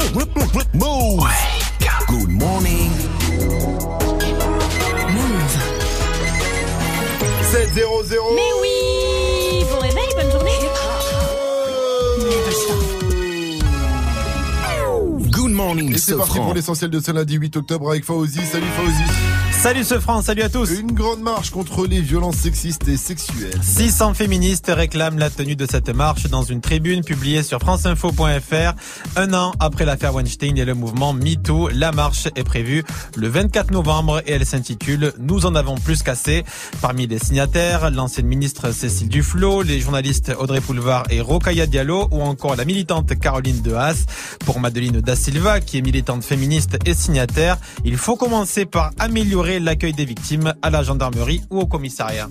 Move. Good morning. Move. 7 0 0 Mais oui Bon réveil, bonne journée Good morning, Et c'est parti pour l'essentiel de ce lundi 8 octobre avec Fauzi. Salut Fauzi. Salut ce France, salut à tous. Une grande marche contre les violences sexistes et sexuelles. 600 féministes réclament la tenue de cette marche dans une tribune publiée sur franceinfo.fr. Un an après l'affaire Weinstein et le mouvement MeToo, la marche est prévue le 24 novembre et elle s'intitule Nous en avons plus qu'assez. Parmi les signataires, l'ancienne ministre Cécile Duflot, les journalistes Audrey Poulevard et Rokaya Diallo ou encore la militante Caroline Dehaas. Pour Madeline Da Silva, qui est militante féministe et signataire, il faut commencer par améliorer l'accueil des victimes à la gendarmerie ou au commissariat.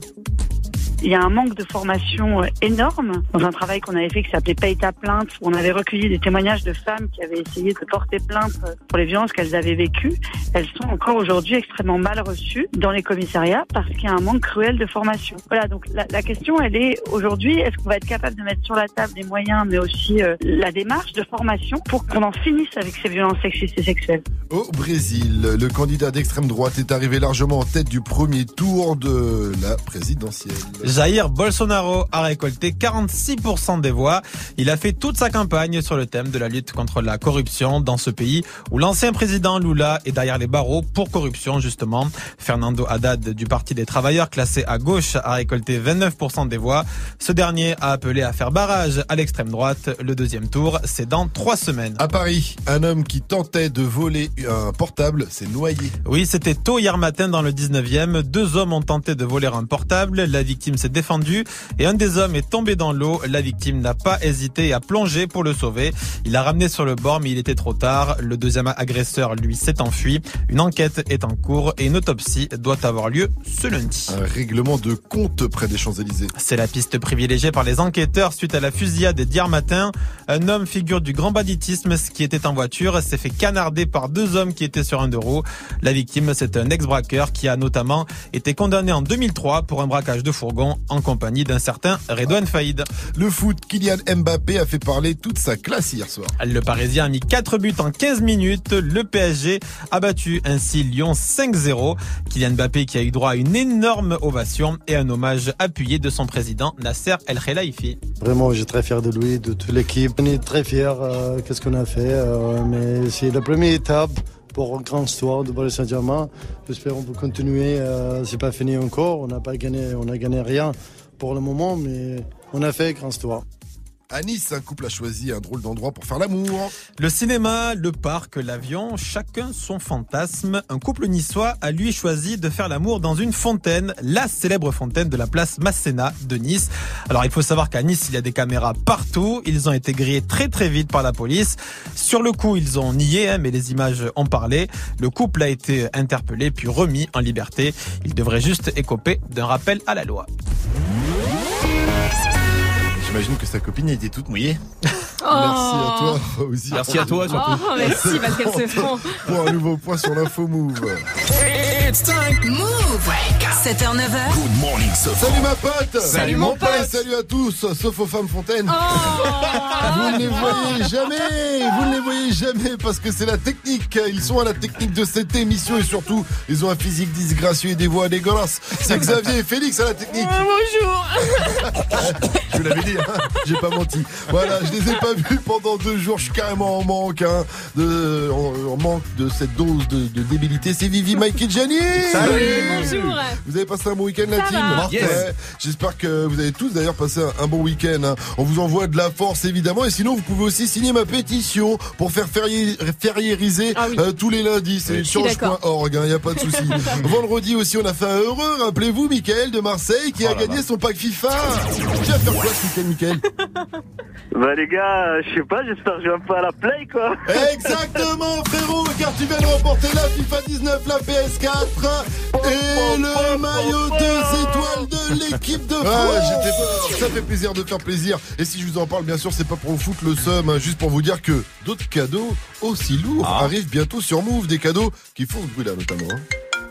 Il y a un manque de formation euh, énorme dans un travail qu'on avait fait qui s'appelait Paye ta plainte, où on avait recueilli des témoignages de femmes qui avaient essayé de porter plainte euh, pour les violences qu'elles avaient vécues. Elles sont encore aujourd'hui extrêmement mal reçues dans les commissariats parce qu'il y a un manque cruel de formation. Voilà, donc la, question, elle est aujourd'hui, est-ce qu'on va être capable de mettre sur la table des moyens, mais aussi euh, la démarche de formation pour qu'on en finisse avec ces violences sexistes et sexuelles? Au Brésil, le candidat d'extrême droite est arrivé largement en tête du premier tour de la présidentielle. Jair Bolsonaro a récolté 46% des voix. Il a fait toute sa campagne sur le thème de la lutte contre la corruption dans ce pays où l'ancien président Lula est derrière les barreaux pour corruption justement. Fernando Haddad du Parti des Travailleurs classé à gauche a récolté 29% des voix. Ce dernier a appelé à faire barrage à l'extrême droite. Le deuxième tour, c'est dans trois semaines. À Paris, un homme qui tentait de voler un portable s'est noyé. Oui, c'était tôt hier matin dans le 19e. Deux hommes ont tenté de voler un portable. La victime s'est défendue et un des hommes est tombé dans l'eau. La victime n'a pas hésité à plonger pour le sauver. Il l'a ramené sur le bord, mais il était trop tard. Le deuxième agresseur, lui, s'est enfui. Une enquête est en cours et une autopsie doit avoir lieu ce lundi. Un règlement de compte près des Champs-Élysées. C'est la piste privilégiée par les enquêteurs suite à la fusillade d'hier matin. Un homme figure du grand banditisme qui était en voiture s'est fait canarder par deux hommes qui étaient sur un deux roues. La victime, c'est un ex-braqueur qui a notamment été condamné en 2003 pour un braquage de fourgon en compagnie d'un certain Redouane Faïd. Le foot, Kylian Mbappé a fait parler toute sa classe hier soir. Le Parisien a mis 4 buts en 15 minutes. Le PSG a battu ainsi Lyon 5-0. Kylian Mbappé qui a eu droit à une énorme ovation et un hommage appuyé de son président Nasser El Khelaifi. Vraiment, j'ai très fier de lui, de toute l'équipe. On est très fiers, euh, qu'est-ce qu'on a fait. euh, mais c'est la première étape pour une grande histoire de Paris Saint-Germain. J'espère qu'on peut continuer. euh, c'est pas fini encore. On n'a pas gagné, on gagné rien pour le moment, mais on a fait une grande histoire. À Nice, un couple a choisi un drôle d'endroit pour faire l'amour. Le cinéma, le parc, l'avion, chacun son fantasme. Un couple niçois a lui choisi de faire l'amour dans une fontaine, la célèbre fontaine de la place Masséna de Nice. Alors il faut savoir qu'à Nice, il y a des caméras partout. Ils ont été grillés très très vite par la police. Sur le coup, ils ont nié, hein, mais les images ont parlé. Le couple a été interpellé puis remis en liberté. Il devrait juste écoper d'un rappel à la loi. J'imagine que sa copine était toute mouillée. Oh. Merci à toi, Fauzi. Merci à toi, surtout. Oh, merci parce qu'elle se font. Pour un nouveau point sur l'info move. It's time. Move 7h, 9h. Good morning, Sofran. Salut ma pote Salut, mon pote Salut à tous, sauf aux femmes fontaines Oh. Vous ne les voyez jamais Vous ne les voyez jamais parce que c'est la technique Ils sont à la technique de cette émission et surtout, ils ont un physique disgracieux et des voix dégueulasses C'est Xavier et Félix à la technique Bonjour Je vous l'avais dit, j'ai pas menti. Voilà, je les ai pas vus pendant deux jours, je suis carrément en manque, hein, de, en, en manque de cette dose de, de débilité. C'est Vivi, Mike et Jenny Bonjour Vous avez passé un bon week-end la Ça team. Yes. J'espère que vous avez tous d'ailleurs passé un, un bon week-end. hein. On vous envoie de la force évidemment et sinon vous pouvez aussi signer ma pétition pour faire férié- fériériser Ah oui. euh, tous les lundis. C'est change.org, il n'y a pas de souci. Vendredi aussi on a fait un heureux, rappelez-vous Mickaël de Marseille qui a gagné son pack FIFA. Tu vas faire quoi ce week-end Mickaël Bah les gars, je sais pas, j'espère que je vais un peu à la play quoi. Exactement frérot car tu viens de remporter la FIFA 19, la PS4 et le maillot deux étoiles de l'équipe de France. Ça fait plaisir de faire plaisir. Et si je vous en parle, bien sûr, c'est pas pour vous foutre le seum, hein, juste pour vous dire que d'autres cadeaux aussi lourds arrivent bientôt sur Move, des cadeaux qui font ce bruit là notamment. hein.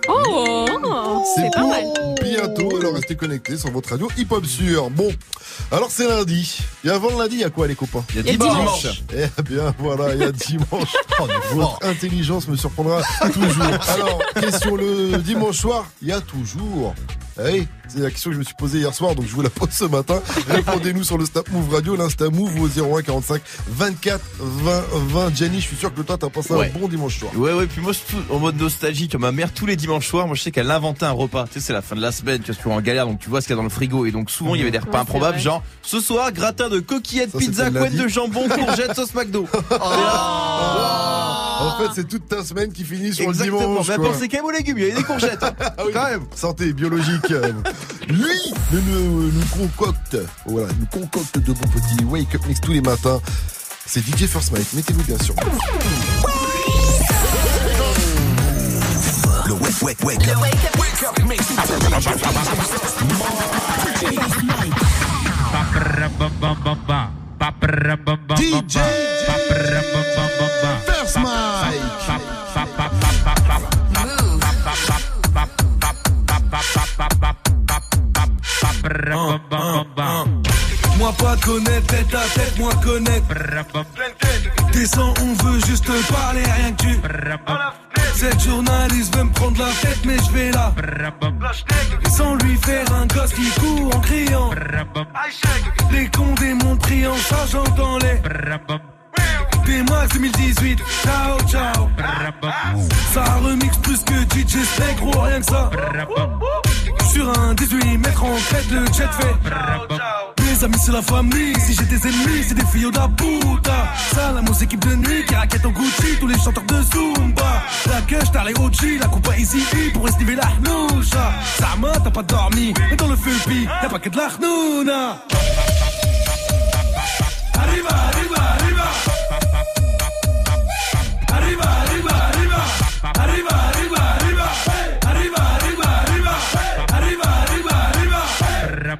Oh. C'est pas mal. bientôt, alors restez connectés sur votre radio hip-hop sûr. Bon, alors c'est lundi. Et avant le lundi, il y a quoi les copains? Il y a dimanche. Eh bien voilà, il y a dimanche. Votre intelligence me surprendra toujours. Alors, question le dimanche soir, il y a toujours. Eh oui, c'est la question que je me suis posée hier soir, donc je vous la pose ce matin. Répondez-nous sur le Snap Move Radio, l'Insta Move au 01 45 24 20 20. Jenny, je suis sûr que toi t'as passé Ouais. un bon dimanche soir. Ouais, ouais, puis moi, je suis en mode nostalgie, comme ma mère, tous les dimanches soirs, moi, je sais qu'elle inventait un repas. Tu sais, c'est la fin de la semaine, tu vois, en galère, donc tu vois ce qu'il y a dans le frigo. Et donc, souvent, il y avait des repas Ouais, improbables, genre, ce soir, gratin de coquillettes, Ça, pizza, couette de jambon, courgette, sauce McDo. En fait, c'est toute ta semaine qui finit sur Exactement. le dimanche. Mais quoi. pensez quand même aux légumes, il y avait des courgettes. hein. Ah oui, Quand même. Santé biologique. Euh, Lui nous, nous, nous concocte, voilà, nous concocte de bons petits wake up mix tous les matins. C'est DJ First Mike, mettez-vous bien sûr. Le wake, wake, wake up. Wake up mix. DJ First Mike. Moi pas connaître tête à tête, moi connaître. Descends, on veut juste te parler, rien que tu. Cette journaliste veut me prendre la tête, mais je vais là. Sans lui faire un gosse qui court en criant. Les condés m'ont pris en charge, j'entends les. Des max 2018, ciao ciao. Ça remix plus que DJ Snake, gros, rien que ça. Sur un 18 mètres en crête, le jet fait. Mes amis, c'est la famille. Si j'ai des ennemis, c'est des filles da puta. Musique équipe de nuit qui raquette en Gucci. Tous les chanteurs de Zumba. La gueule, t'as les OG, la coupe à Easy E pour estiver la hnoucha. Ça m'a, t'as pas dormi. Mais dans le feu, pi, y'a pas que de la hnouna. Arriba, arriba,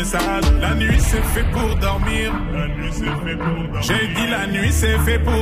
message. La nuit c'est fait pour dormir. La nuit c'est fait pour dormir. J'ai dit la nuit c'est fait pour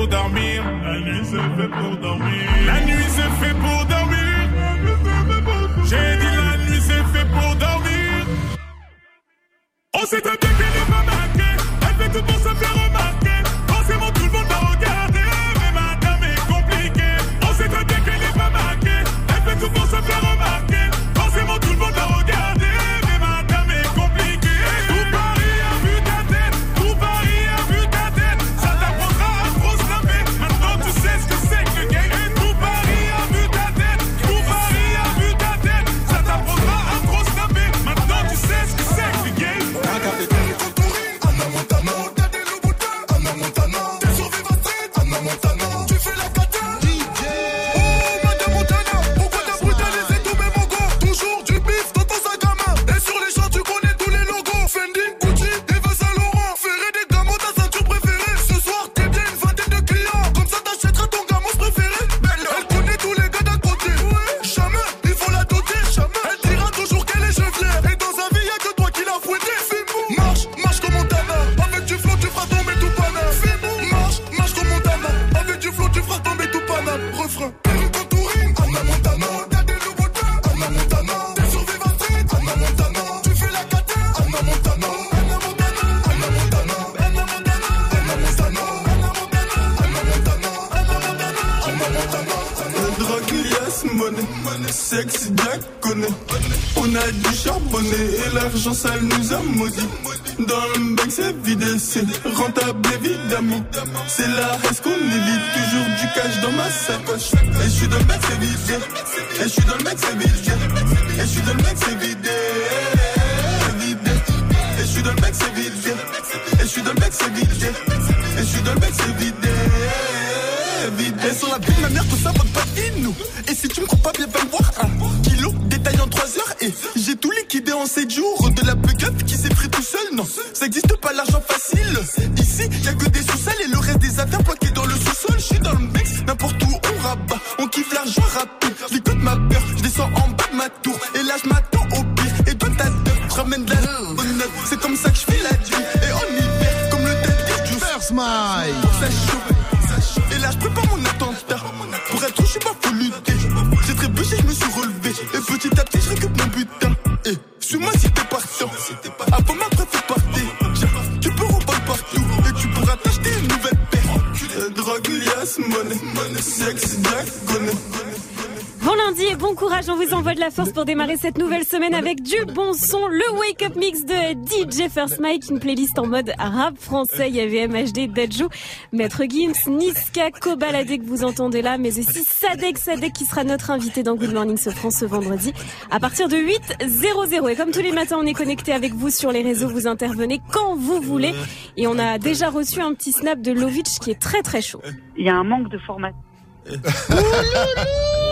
pour démarrer cette nouvelle semaine avec du bon son, le Wake Up Mix de DJ First Mike, une playlist en mode rap français, il y avait MHD, Dajou, Maître Gims, Niska, Kobalade que vous entendez là, mais aussi Sadek Sadek qui sera notre invité dans Good Morning Sofran ce vendredi à partir de 8.00. Et comme tous les matins, on est connecté avec vous sur les réseaux, vous intervenez quand vous voulez. Et on a déjà reçu un petit snap de Lovitch qui est très très chaud. Il y a un manque de formation.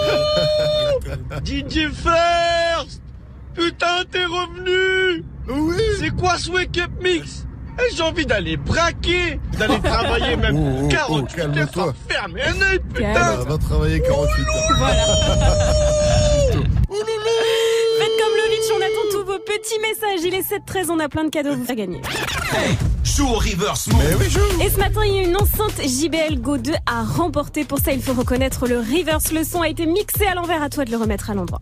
DJ First Putain, t'es revenu. Oui. C'est quoi ce Wake Up Mix? Eh, J'ai envie d'aller braquer, d'aller travailler même Oh, oh, oh, 48 heures fermer un œil, putain. Va travailler 48 heures. On petits messages. Il est 7-13, on a plein de cadeaux à gagner. Joue au reverse Mais oui, joue. Et ce matin, il y a une enceinte JBL Go 2 à remporter. Pour ça, il faut reconnaître le reverse. Le son a été mixé à l'envers. À toi de le remettre à l'endroit.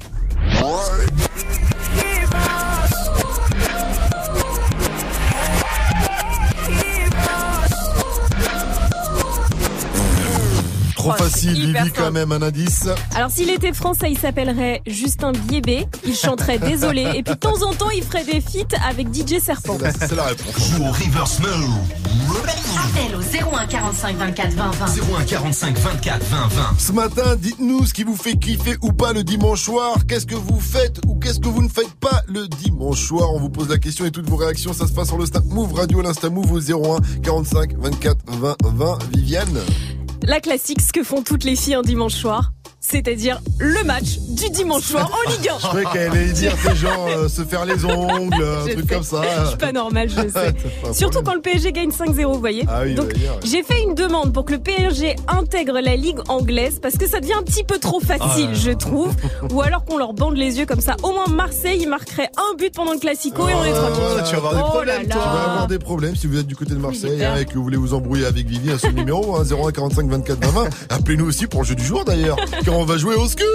Trop c'est facile, Vivi, quand même, un indice. Alors, s'il était français, il s'appellerait Justin Biébé. Il chanterait Désolé. Et puis, de temps en temps, il ferait des feats avec DJ Serpent. C'est la- C'est la réponse. Joue au reverse mode. Appel au 01 45 24 20 20. 01 45 24 20 20. Ce matin, dites-nous ce qui vous fait kiffer ou pas le dimanche soir. Qu'est-ce que vous faites ou qu'est-ce que vous ne faites pas le dimanche soir? On vous pose la question et toutes vos réactions, ça se passe sur le Snap Move Radio, l'Insta Move au 01 45 24 20 20. Viviane? La classique, ce que font toutes les filles un dimanche soir. C'est-à-dire le match du dimanche soir en Ligue 1. Je croyais qu'elle allait dire ces gens euh, se faire les ongles, un Je truc sais. comme ça. Je suis pas normal, je sais. Surtout quand le PSG gagne 5-0, vous voyez. Ah oui, Donc, bah, j'ai fait une demande pour que le PSG intègre la Ligue anglaise parce que ça devient un petit peu trop facile, Ah. je trouve. Ou alors qu'on leur bande les yeux comme ça. Au moins, Marseille, il marquerait un but pendant le Classico et on est tranquille. Voilà, tu vas avoir des Oh problèmes. Tu vas avoir des problèmes si vous êtes du côté de Marseille hein, et que vous voulez vous embrouiller avec Vivi à ce numéro hein, 01 45 24 20 20. Appelez-nous aussi pour le jeu du jour d'ailleurs, car on va jouer au scoop.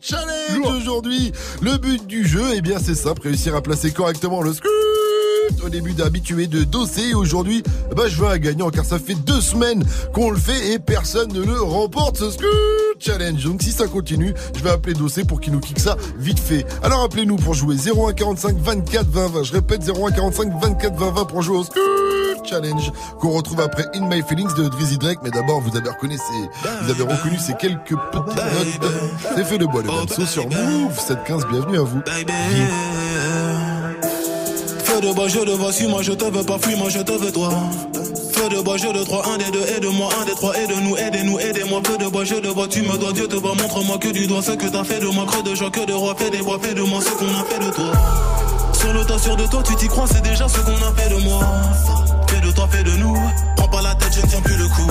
Challenge challenge aujourd'hui. Le but du jeu, eh bien c'est simple, réussir à placer correctement le scoot au début d'habitué de dossier. Et Aujourd'hui, bah, je veux un gagnant car ça fait deux semaines qu'on le fait et personne ne le remporte ce scoot challenge. Donc si ça continue, je vais appeler Dossé pour qu'il nous kick ça vite fait. Alors appelez-nous pour jouer 0145 24 20 20. Je répète 0145 24 20 20 pour jouer au scoot challenge qu'on retrouve après In My Feelings de Drizzy Drake. Mais d'abord, vous avez reconnu ces, vous avez reconnu ces quelques petites notes. C'est fait de bois, le Damso sur Move 715. Bienvenue à vous. Feu de bois, je te vois, suis-moi, je te veux pas, fuis-moi, je te veux toi. Feu de bois, je de trois, un des deux, aide-moi, un des trois, aide-nous, aidez-nous, aidez-moi. Feu de bois, je te vois, tu me dois, Dieu te voit, montre-moi que du doigt ce que t'as fait de moi, creux de joie, que de roi, fais des bois, fais de moi ce qu'on a fait de toi. Sur le tas, de toi, tu t'y crois, c'est déjà ce qu'on a fait de moi. Fais de toi, fais de nous. Prends pas la tête, je ne tiens plus le coup.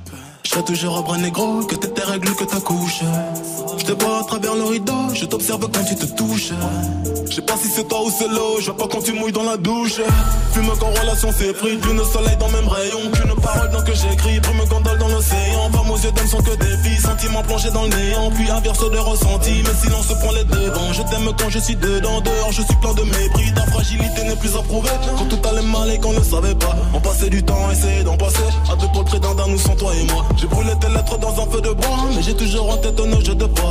Je toujours un bras négro, que tes règles, que ta couche. Je te vois à travers le rideau, je t'observe quand tu te touches. Je sais pas si c'est toi ou c'est l'eau, je vois pas quand tu mouilles dans la douche. Fume qu'en relation c'est pris, lune soleil dans le même rayon. Qu'une parole dans que j'écris, brume gondole dans l'océan. Femmes aux yeux d'âme sont que des filles, sentiments plongés dans le néant. Puis inverse de ressenti, mais silence prend les devants. Je t'aime quand je suis dedans, dehors je suis plein de mépris. Ta fragilité n'est plus approuvée. Quand tout allait mal et qu'on ne savait pas, on passait du temps, essayer d'en passer. À deux pour le près d'un nous sans toi et moi. J'ai brûlé tes lettres dans un feu de bois, mais j'ai toujours en tête un jeu de bois.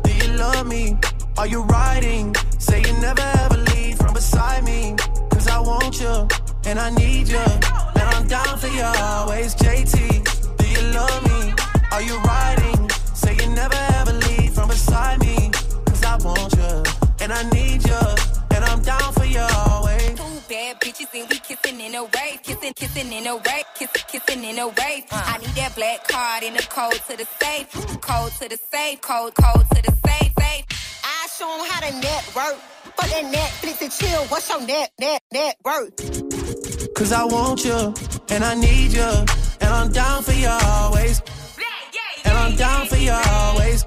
you love me? Are you riding? Say you never ever leave from beside me. Cause I want you and I need you. And I'm down for you always. JT, do you love me? Are you riding? Say you never ever leave from beside me. Cause I want you and I need you. And I'm down for you always. Two bad bitches and we kissing in a wave, kissing, kissing in a wave, kissing, kissing in a wave. I need that black card in the code to the safe, code to the safe, code, code to the safe, safe. I show 'em how to network. Fuck that Netflix and chill. What's your net, net, net worth? Cause I want you and I need you. And I'm down for you always. And I'm down for you always.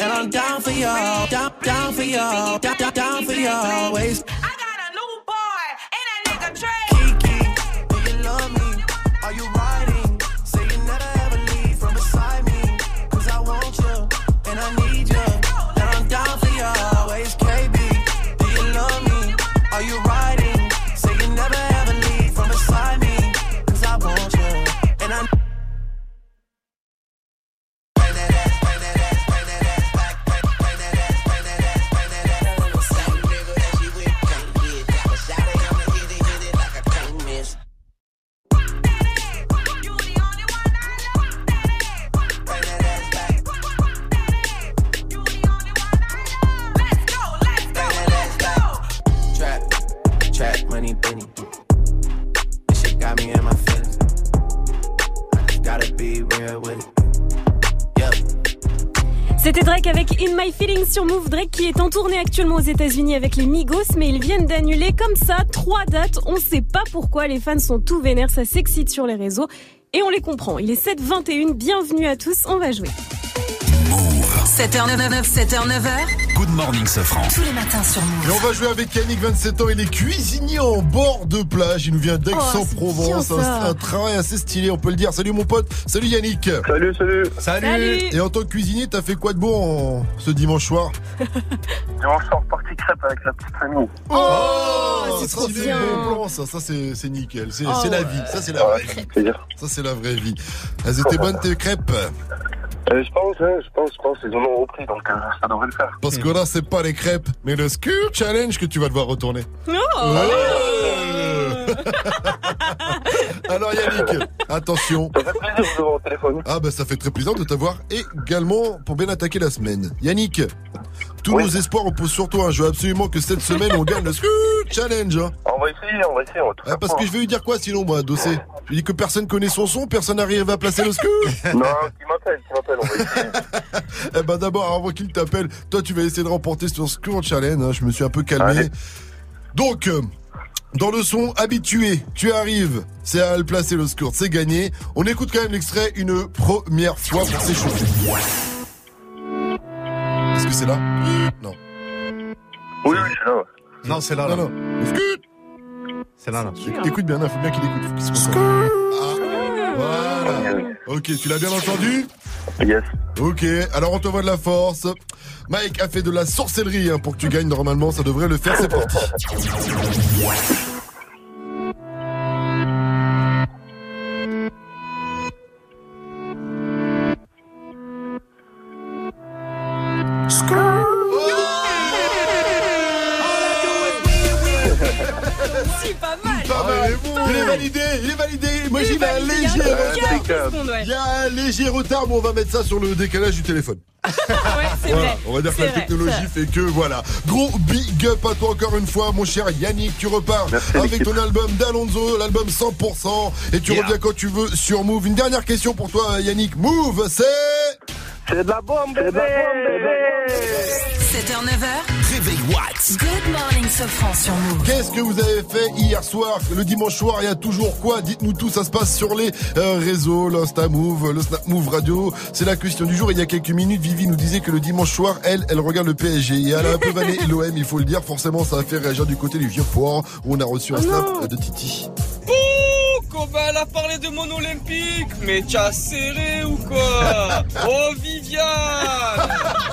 And I'm down for you, down, down for you, down, down, down for you always. Kiki, C'était Drake avec In My Feelings sur Move. Drake qui est en tournée actuellement aux États-Unis avec les Migos, mais ils viennent d'annuler comme ça trois dates. On sait pas pourquoi les fans sont tout vénères, ça s'excite sur les réseaux. Et on les comprend. Il est 7h21, bienvenue à tous, on va jouer. 7h99, 7h9h. Good morning, Sofran. Tous les matins sur Move. Et on va jouer avec Yannick, 27 ans. Il est cuisinier en bord de plage. Il nous vient d'Aix-en-Provence. Oh, un, travail assez stylé, on peut le dire. Salut mon pote. Salut Yannick. Salut, salut. Salut. Et en tant que cuisinier, t'as fait quoi de en- ce dimanche soir on sort partie crêpe avec la petite famille. Oh, c'est ça, trop c'est bien. bon plan, ça, ça c'est c'est nickel, c'est Oh, c'est la vie, ça c'est la vraie vie. Ça c'est la vraie vie. Elles étaient bonnes tes crêpes Euh, je pense, hein, je pense, je pense, ils en ont repris, donc euh, ça devrait le faire. Parce que là c'est pas les crêpes, mais le Skur Challenge que tu vas devoir retourner. Oh. Alors Yannick, attention. Ça fait plaisir de vous avoir au téléphone. Ah bah ça fait très plaisir de t'avoir également pour bien attaquer la semaine. Yannick, tous nos espoirs reposent sur toi. hein. Je veux absolument que cette semaine on gagne le Challenge. hein. On va essayer, on va essayer, on va tout Ah, faire parce que je vais lui dire quoi sinon moi, Dossé Je lui dis que personne connaît son son, personne n'arrive à placer le Skur Non, qui m'appelle, qui m'appelle, on va essayer. Eh ben d'abord, avant qu'il t'appelle, toi tu vas essayer de remporter ce Score Challenge. hein. Je me suis un peu calmé. Allez. Donc, euh, dans le son habitué, tu arrives, c'est à le placer le score, c'est gagné. On écoute quand même l'extrait une première fois pour s'échauffer. Est-ce que c'est là? Non. Oui, oui, c'est là. ouais. Non, c'est là. Non, là. non. C'est là, là. Écoute- bien, il faut bien qu'il écoute. faut qu'il se concentre. Ah, voilà. Ok, tu l'as bien entendu? Yes. Ok, alors on te voit de la force. Mike a fait de la sorcellerie hein, pour que tu gagnes normalement, ça devrait le faire, c'est parti. Il y a un léger retard, mais on va mettre ça sur le décalage du téléphone. Ouais, c'est Voilà, vrai. on va dire que C'est la vrai, technologie c'est vrai. fait que voilà. Gros big up à toi encore une fois, mon cher Yannick. Tu repars Merci, avec ton album d'Alonso, l'album 100%. Et tu Yeah. reviens quand tu veux sur Move. Une dernière question pour toi, Yannick. Move, c'est. C'est de la bombe, bébé. 7h, 9h. Réveil Watts. Good morning, Sofran sur Move. Qu'est-ce que vous avez fait hier soir? Le dimanche soir, il y a toujours quoi? Dites-nous tout, ça se passe sur les euh, réseaux, l'Insta Move, le Snap Move Radio. C'est la question du jour. Il y a quelques minutes, Vivi nous disait que le dimanche soir, elle, elle regarde le PSG. Et elle a un peu vanné l'OM, il faut le dire. Forcément, ça a fait réagir du côté du vieux port où on a reçu un Oh snap non. de Titi. Ouh, Combin, elle a parlé de mon olympique Mais tu as serré ou quoi? Oh, Viviane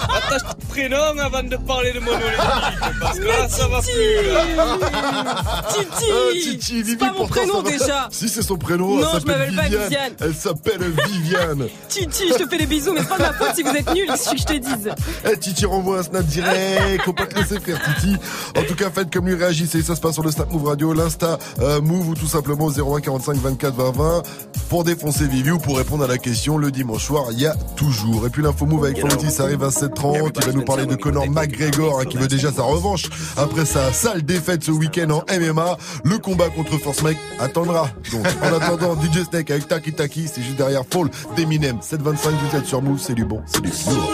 Attache ton prénom avant de parler de mon olympique Parce que là, ça va plus là. Titi Titi, C'est Vivi, pas mon prénom déjà Si, c'est son prénom. Non, elle je m'appelle s'appelle pas Viviane. Elle s'appelle Viviane. Titi, je te fais des bisous, mais c'est pas de ma faute si vous êtes suffit que je te dise. Eh, Titi renvoie un snap direct, faut pas te laisser faire Titi. En tout cas, faites comme lui réagissez, ça se passe sur le Snap Move Radio, l'Insta euh, Move ou tout simplement 01 45 24 20 20 pour défoncer Vivi ou pour répondre à la question le dimanche soir, il y a toujours. Et puis l'info Move avec ça arrive à 7h30, il va nous parler de Conor McGregor hein, qui veut déjà sa revanche après sa sale défaite ce week-end en MMA. Le combat contre Force Mike attendra. Donc en attendant, DJ Snake avec Taki Taki, c'est juste derrière Fall d'Eminem. 725 vous êtes sur Move, c'est du bon, c'est du lourd.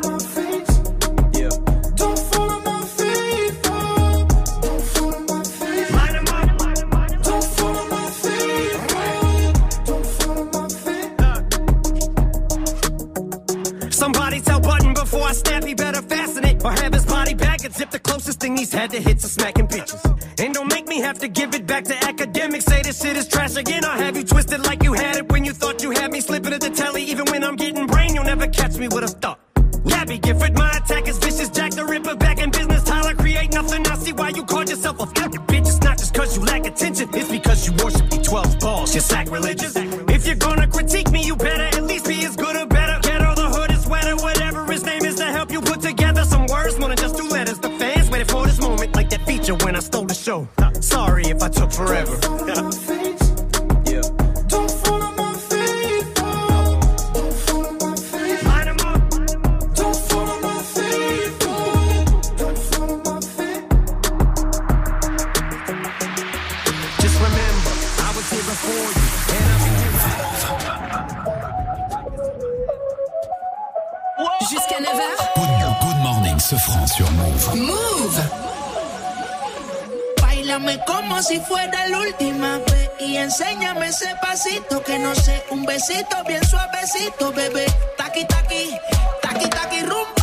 un besito bien suavecito, bebé. Taqui, taqui, taqui, taqui, rumbo.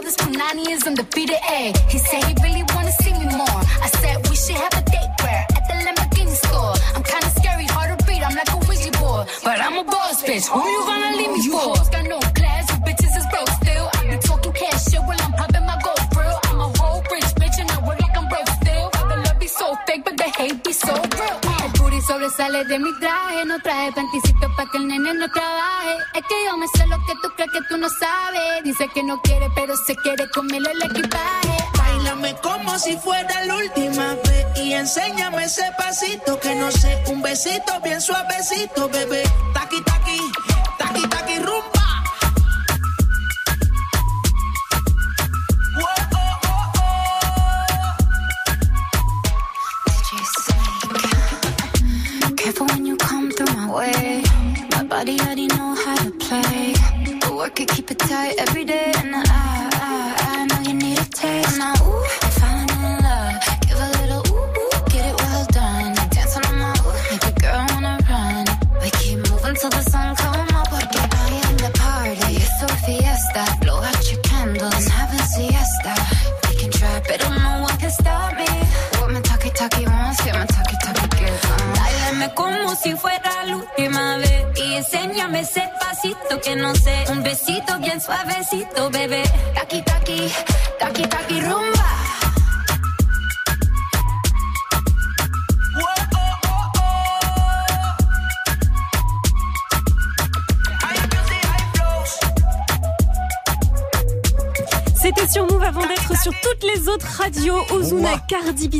know this Punani is undefeated. Ay. He said he really wanna see me more. I said we should have a date where at the Lamborghini store. I'm kinda scary, hard to beat. I'm like a wizard, board, but I'm a boss bitch. Who you gonna leave me for? You got no class, you bitches is broke still. I be talking cash shit while I'm popping my gold grill. I'm a whole rich bitch and I work like I'm broke still. The love be so fake, but the hate be so real. El booty sobresale de mi traje, no traje panticito pa' que el nene no trabaje. Es que yo me que no quiere, pero se quiere comer el equipaje. Bailame como si fuera la última vez y enséñame ese pasito que no sé, un besito bien suavecito, bebé. Taqui taqui.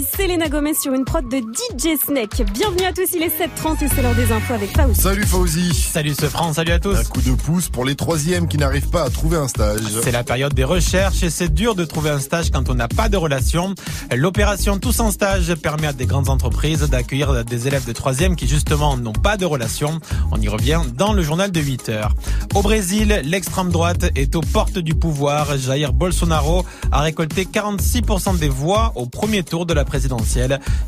Biz. Selena Gomez sur une prod de DJ Snake. Bienvenue à tous, il est 7h30 et c'est l'heure des infos avec Faouzi. Salut Fauzi. Salut ce France, salut à tous. Un coup de pouce pour les troisièmes qui n'arrivent pas à trouver un stage. C'est la période des recherches et c'est dur de trouver un stage quand on n'a pas de relation. L'opération Tous en stage permet à des grandes entreprises d'accueillir des élèves de troisième qui justement n'ont pas de relation. On y revient dans le journal de 8 heures. Au Brésil, l'extrême droite est aux portes du pouvoir. Jair Bolsonaro a récolté 46% des voix au premier tour de la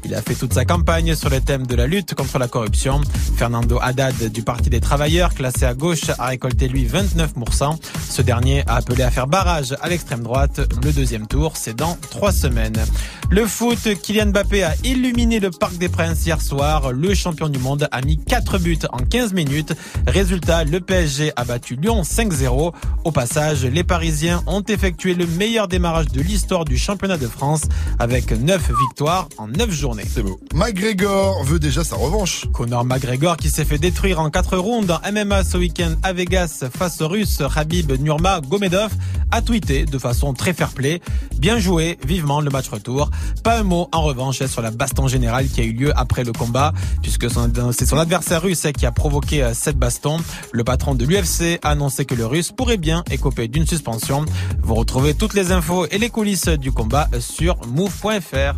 Il a fait toute sa campagne sur le thème de la lutte contre la corruption. Fernando Haddad du Parti des Travailleurs, classé à gauche, a récolté lui 29%. Ce dernier a appelé à faire barrage à l'extrême droite. Le deuxième tour, c'est dans trois semaines. Le foot, Kylian Mbappé a illuminé le Parc des Princes hier soir. Le champion du monde a mis 4 buts en 15 minutes. Résultat, le PSG a battu Lyon 5-0. Au passage, les Parisiens ont effectué le meilleur démarrage de l'histoire du championnat de France avec 9 victoires en 9 journées. C'est beau. McGregor veut déjà sa revanche. Conor McGregor qui s'est fait détruire en 4 rounds en MMA ce week-end à Vegas face au russe Khabib Nurmagomedov a tweeté de façon très fair-play. Bien joué, vivement le match retour. Pas un mot en revanche sur la baston générale qui a eu lieu après le combat puisque c'est son adversaire russe qui a provoqué euh, cette baston. Le patron de l'UFC a annoncé que le russe pourrait bien écoper d'une suspension. Vous retrouvez toutes les infos et les coulisses du combat sur move.fr.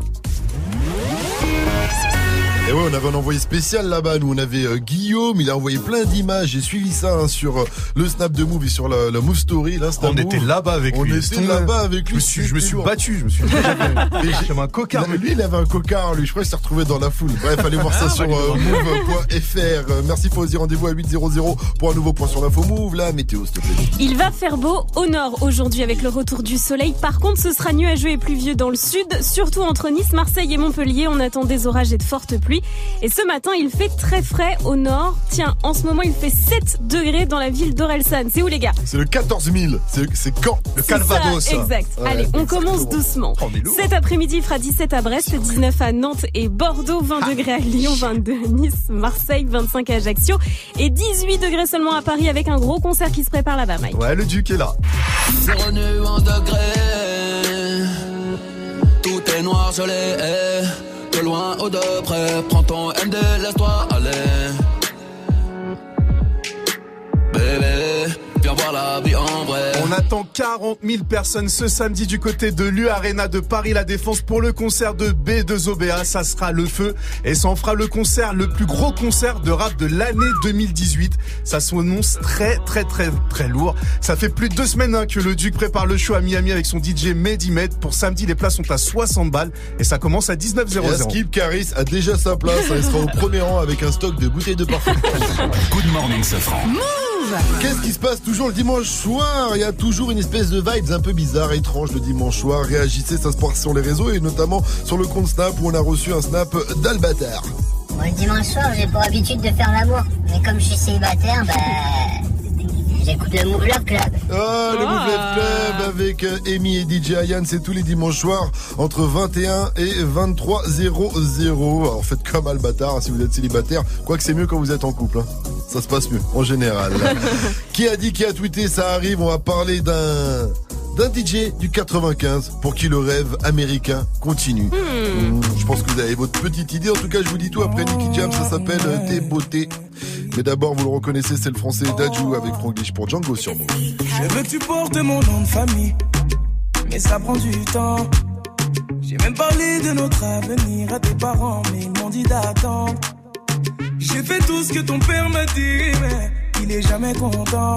Et ouais, on avait un envoyé spécial là-bas. Nous, on avait euh, Guillaume. Il a envoyé plein d'images. J'ai suivi ça hein, sur euh, le Snap de Move et sur la, la Move Story. l'Insta On Move. était là-bas avec on lui. était C'était- là-bas avec lui. Je me suis, je me suis battu. Je me suis. J'avais un cocard. Non, mais lui, il avait un cocard, lui. Je crois qu'il s'est retrouvé dans la foule. Bref, allez voir ça Ah, sur euh, move.fr. Euh, Merci, Fauzi. Rendez-vous à 8.00 pour un nouveau point sur l'info Move. La météo, s'il te plaît. Il va faire beau au nord aujourd'hui avec le retour du soleil. Par contre, ce sera nuageux et pluvieux dans le sud, surtout entre Nice, Marseille et Montpellier. On attend des orages et de fortes pluies. Et ce matin, il fait très frais au nord. Tiens, en ce moment, il fait 7 degrés dans la ville d'Orelsan. C'est où les gars C'est le 14 000. C'est quand Le ça, exact. Ouais, Allez, on commence doucement. Oh. Cet après-midi, il fera 17 à Brest, 19 à Nantes et Bordeaux, 20 Ah. degrés à Lyon, 22 à Nice, Marseille, 25 à Ajaccio et 18 degrés seulement à Paris avec un gros concert qui se prépare là-bas, Mike. Ouais, le duc est là. Tout est noir, je l'ai. De loin ou de près, prends ton MD, laisse-toi aller. Bébé, viens voir la vie en vrai. On attend 40 000 personnes ce samedi du côté de l'U Arena de Paris La Défense pour le concert de B2OBA. Ça sera le feu et ça en fera le concert, le plus gros concert de rap de l'année 2018. Ça s'annonce très très très très lourd. Ça fait plus de deux semaines hein, que le Duc prépare le show à Miami avec son DJ Mehdi Med. Pour samedi, les places sont à 60 balles et ça commence à 19,00. Et Skip Caris a déjà sa place. Il sera au premier rang avec un stock de bouteilles de parfum. Good morning, Safran. Qu'est-ce qui se passe toujours le dimanche soir Il y a toujours une espèce de vibes un peu bizarre, étrange le dimanche soir. Réagissez, ça se passe sur les réseaux et notamment sur le compte Snap où on a reçu un snap d'Albatar. Bon, le dimanche soir, j'ai pour habitude de faire l'amour. Mais comme je suis célibataire, bah. J'écoute le Move Love Club. Ah, le Move Love Club avec euh, Amy et DJ Ayan, c'est tous les dimanches soirs entre 21 et 23.00. Alors faites comme Albatar si vous êtes célibataire, quoique c'est mieux quand vous êtes en couple. hein. Ça se passe mieux en général. qui a dit, qui a tweeté, ça arrive, on va parler d'un d'un DJ du 95 pour qui le rêve américain continue. Mmh, je pense que vous avez votre petite idée. En tout cas, je vous dis tout après Nicky Jam, ça s'appelle Tes beautés. Mais d'abord, vous le reconnaissez, c'est le français Dajou avec Franglish pour Django sur Move. Je veux que tu portes mon nom de famille, mais ça prend du temps. J'ai même parlé de notre avenir à tes parents, mais ils m'ont dit d'attendre. J'ai fait tout ce que ton père m'a dit, mais il est jamais content.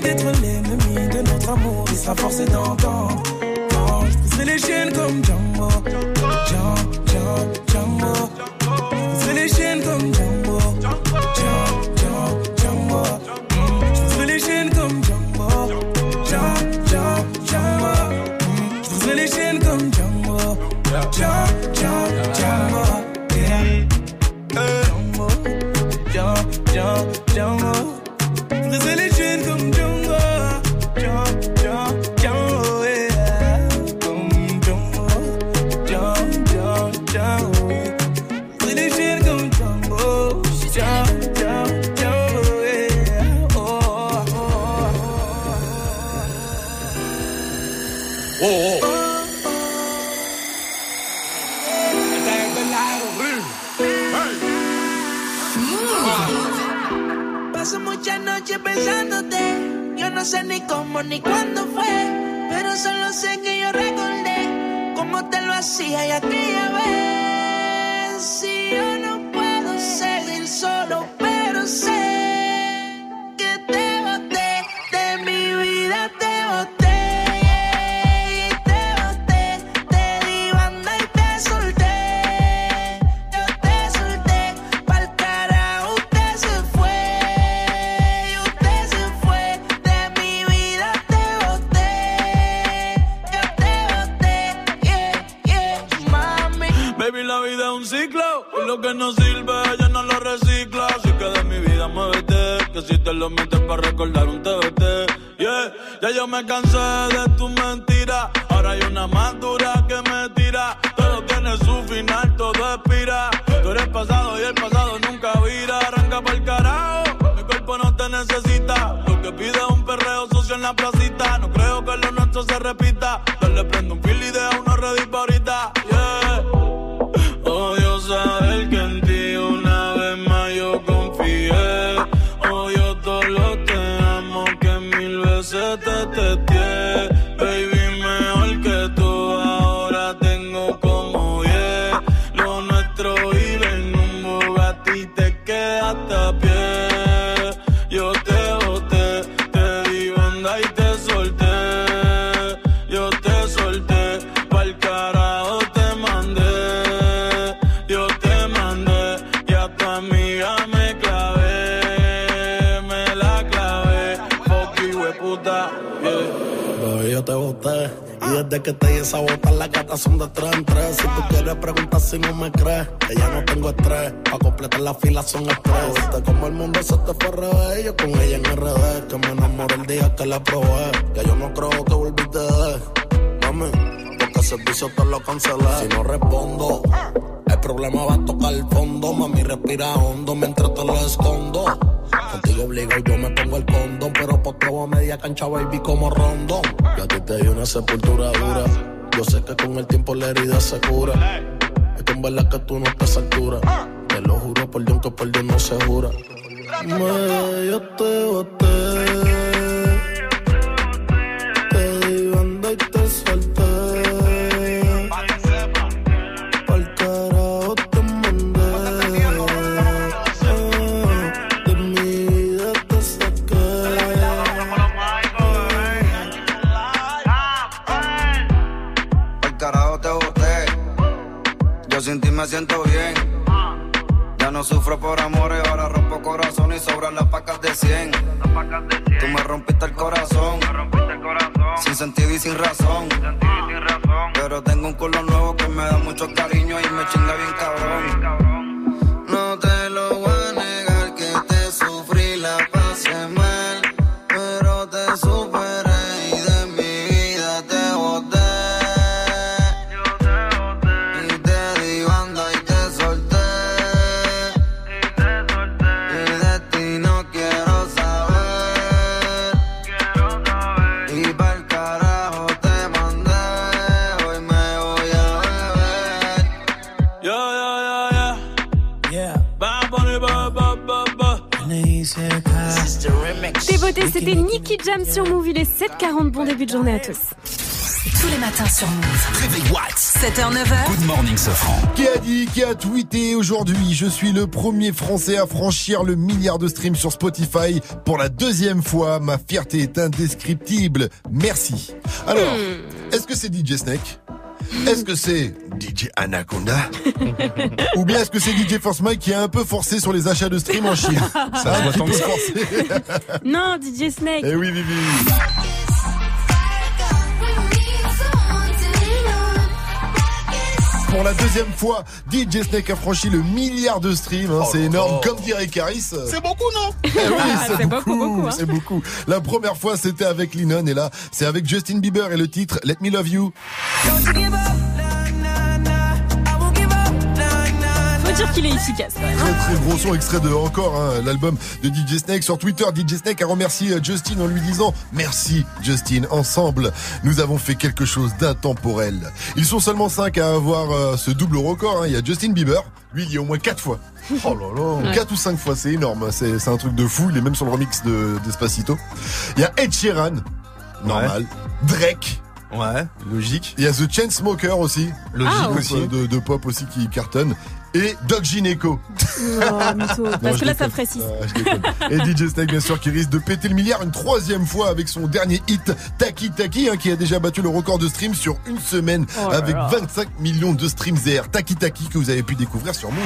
d'être l'ennemi de notre amour. Il sera forcé d'entendre. Je les chaînes comme Django. Django, Django, Django. Je les chaînes comme Django. No sé ni cómo ni cuándo fue, pero solo sé que yo recordé cómo te lo hacía y aquella vez. Good morning, Safran. Qui a dit, qui a tweeté aujourd'hui Je suis le premier Français à franchir le milliard de streams sur Spotify pour la deuxième fois. Ma fierté est indescriptible. Merci. Alors, hmm. est-ce que c'est DJ Snake? Hmm. Est-ce que c'est DJ Anaconda? Ou bien est-ce que c'est DJ Force Mike qui a un peu forcé sur les achats de stream en Chine? Ça, Ça va tant forcé. Non, DJ Snake. Eh oui, oui. Pour la deuxième fois, DJ Snake a franchi le milliard de streams. hein, Oh c'est énorme. Comme dirait Caris. C'est beaucoup, non Eh oui, c'est C'est beaucoup, beaucoup, beaucoup, hein. c'est beaucoup. La première fois, c'était avec Lennon et là, c'est avec Justin Bieber et le titre Let Me Love You. Dire qu'il est efficace. quand même, hein. Très très gros son extrait de encore hein, l'album de DJ Snake sur Twitter. DJ Snake a remercié euh, Justin en lui disant merci Justin. Ensemble, nous avons fait quelque chose d'intemporel. Ils sont seulement cinq à avoir euh, ce double record. hein. Il y a Justin Bieber, lui il y est au moins quatre fois. Oh là là. Quatre ou cinq fois, c'est énorme. C'est c'est un truc de fou. Il est même sur le remix de Despacito. Il y a Ed Sheeran, normal. Drake. Ouais, logique. Il y a The Chainsmoker aussi, Logique Ah, aussi. euh, de, de pop aussi qui cartonne. Et Doc Gineco. Oh. Parce je que là, ça. Euh, je déconne. Et DJ Snake, bien sûr, qui risque de péter le milliard une troisième fois avec son dernier hit, Taki Taki, hein, qui a déjà battu le record de stream sur une semaine Oh avec là. 25 millions de streams air. Taki Taki que vous avez pu découvrir sur Move.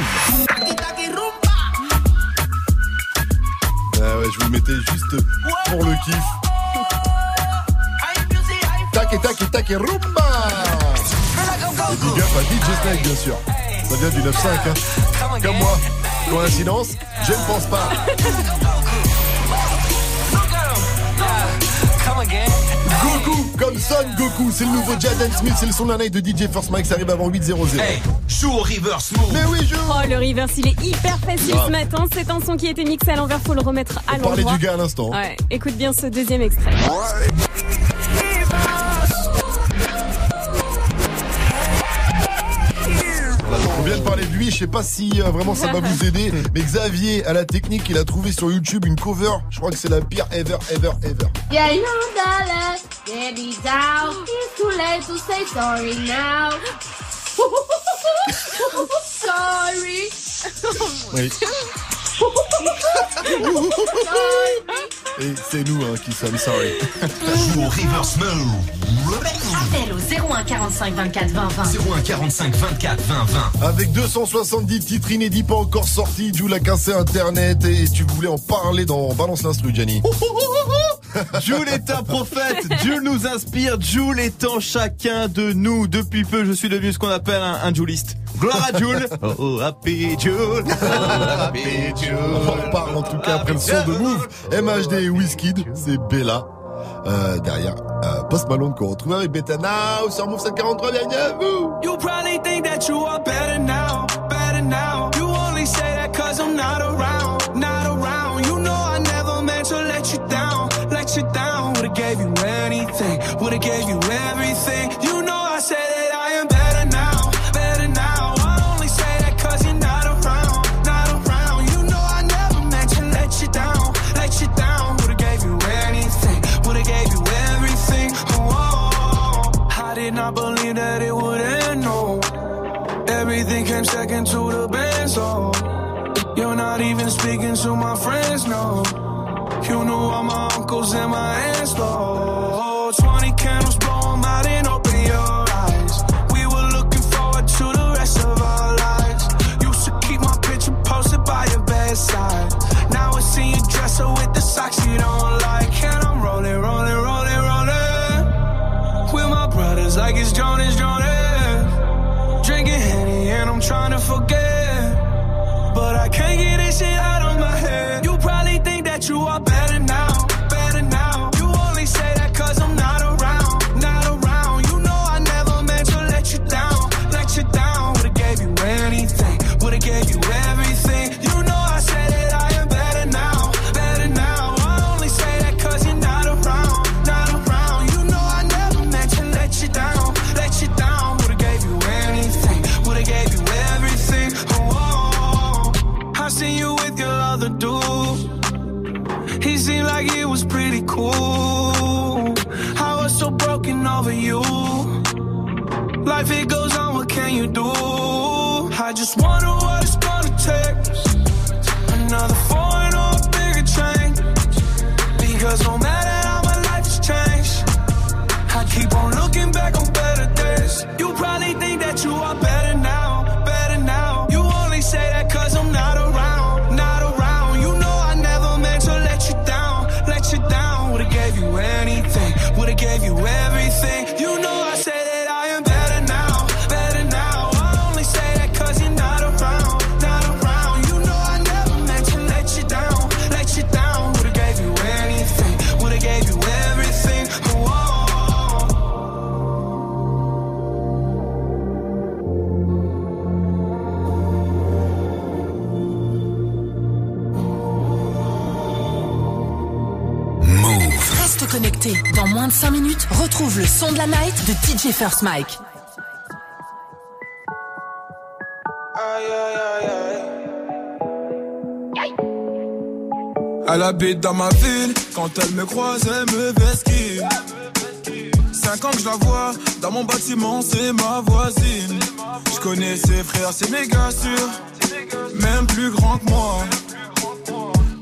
Ah ouais, je vous le mettais juste pour le kiff. Taki Taki Taki Rumba Et big up à DJ Snake, bien sûr. Ça vient du 9-5, hein. Comme moi. Coïncidence Je ne pense pas. Goku, comme Son Goku, c'est le nouveau Jaden Smith, c'est le son d'un night de DJ First Mike, ça arrive avant 8.00. Hey, joue au reverse move. Mais oui, je Oh, le reverse, il est hyper facile ce matin. C'est un son qui était mixé à l'envers, faut le remettre à On parlait l'endroit. du gars à l'instant. Ouais, écoute bien ce deuxième extrait. On vient de parler de lui, je sais pas si euh, vraiment ça va vous aider, mais Xavier à la technique, il a trouvé sur YouTube une cover, je crois que c'est la pire ever, ever, ever. Yeah, you dollar, baby down. It's too late to say sorry now. sorry. Oui. Et c'est nous hein, qui sommes sorry. Joue au reverse move. Appel au 01 45 24 20 20. 01 45 24 20 20. Avec 270 titres inédits pas encore sortis, Jules a cassé internet et tu voulais en parler dans Balance l'instru, Gianni. Jules est un prophète, Jules nous inspire, Jules étant chacun de nous. Depuis peu, je suis devenu ce qu'on appelle un, un Juliste. Gloire à Jules. Oh, oh, happy Jules. Oh, happy Jules. On parle en tout cas après le son de Move, MHD et Wizkid, c'est Bella. Euh, derrière, euh, Post Malone qu'on retrouve avec Beta Now sur Move 743, bienvenue vous You probably think that you are better now, better now. You only say that cause I'm not around, not around. You know I never meant to let you down, let you down. Would've gave you anything, would've gave you everything. You you're not even speaking to my friends, no. You knew all my uncles and my aunts, though. 20 candles, blow 'em out and open your eyes. We were looking forward to the rest of our lives. Used to keep my picture posted by your bedside. Now I see you dresser with the socks you don't like. And I'm rolling, rolling, rolling, rolling. With my brothers like it's Jonas, Jonas. Drinking Henny and I'm trying to forget. But I can't get this shit out of my head. You probably think that you are over you. Life it goes on, what can you do? I just wanna 25 minutes, retrouve le son de la night de DJ First Mike. Elle habite dans ma ville, quand elle me croise, elle me vesquille. Cinq ans que je la vois, dans mon bâtiment, c'est ma voisine. Je connais ses frères, c'est méga sûr, même plus grand que moi.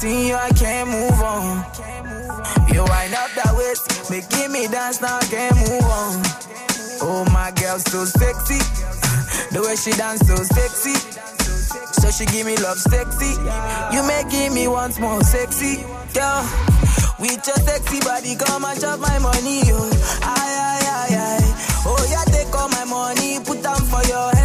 seen you, I can't move on. You wind up that waist, making me dance, now I can't move on. Oh, my girl, so sexy. The way she dance, so sexy. So she give me love sexy. You making me once more sexy. Girl, with your sexy body, come and chop my money, yo. Aye, aye, aye, aye. Oh, yeah, take all my money, put them for your head.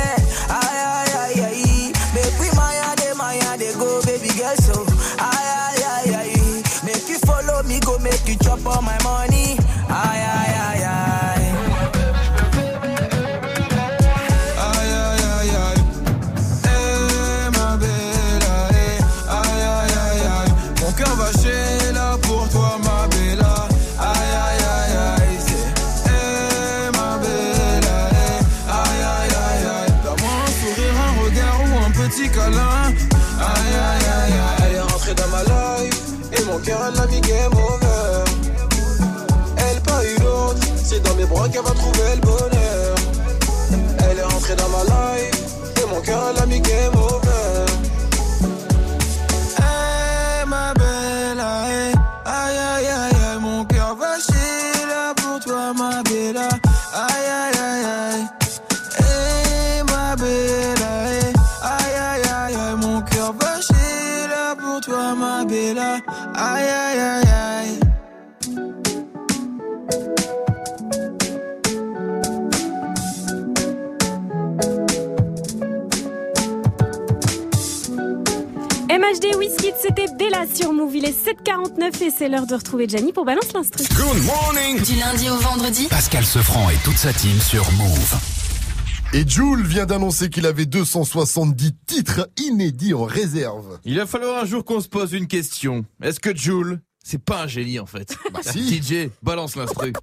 Qu'elle va trouver le bonheur. Elle est rentrée dans ma life. Et mon cœur elle a mis game C'était Bella sur Move. Il est 7h49 et c'est l'heure de retrouver Gianni pour Balance l'Instru. Good morning Du lundi au vendredi. Pascal Sefranc et toute sa team sur Move. Et Jules vient d'annoncer qu'il avait 270 titres inédits en réserve. Il va falloir un jour qu'on se pose une question. Est-ce que Jules, c'est pas un génie en fait Bah si. DJ, balance l'instru.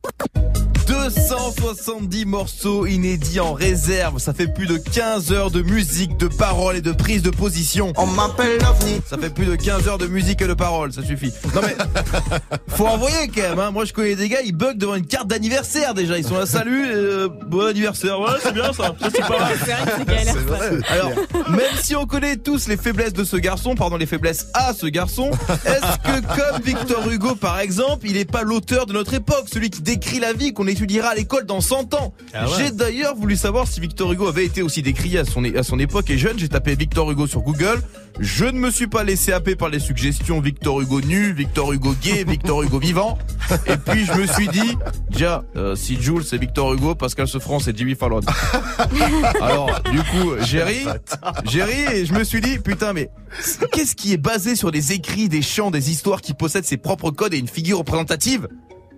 270 morceaux inédits en réserve. Ça fait plus de 15 heures de musique, de paroles et de prise de position. On m'appelle l'OVNI. Ça fait plus de 15 heures de musique et de paroles, ça suffit. Non mais, faut envoyer quand même. Hein. Moi je connais des gars, ils bug devant une carte d'anniversaire déjà. Ils sont là, salut, euh, bon anniversaire. Ouais, c'est bien ça. Ça, c'est pas mal. C'est vrai que c'est galère. ça. Alors, même si on connaît tous les faiblesses de ce garçon, pardon, les faiblesses à ce garçon, est-ce que comme Victor Hugo par exemple, il n'est pas l'auteur de notre époque, celui qui décrit la vie qu'on étudiera à l'école dans 100 ans Ah ouais. J'ai d'ailleurs voulu savoir si Victor Hugo avait été aussi décrié à son, à son époque et jeune. J'ai tapé Victor Hugo sur Google. Je ne me suis pas laissé happer par les suggestions Victor Hugo nu, Victor Hugo gay, Victor Hugo vivant. Et puis je me suis dit, déjà, euh, si Jules c'est Victor Hugo, Pascal Sefranc c'est Jimmy Fallon. Alors, du coup, j'ai ri, j'ai ri et je me suis dit, putain, mais qu'est-ce qui est basé sur des écrits, des chants, des histoires qui possèdent ses propres codes et une figure représentative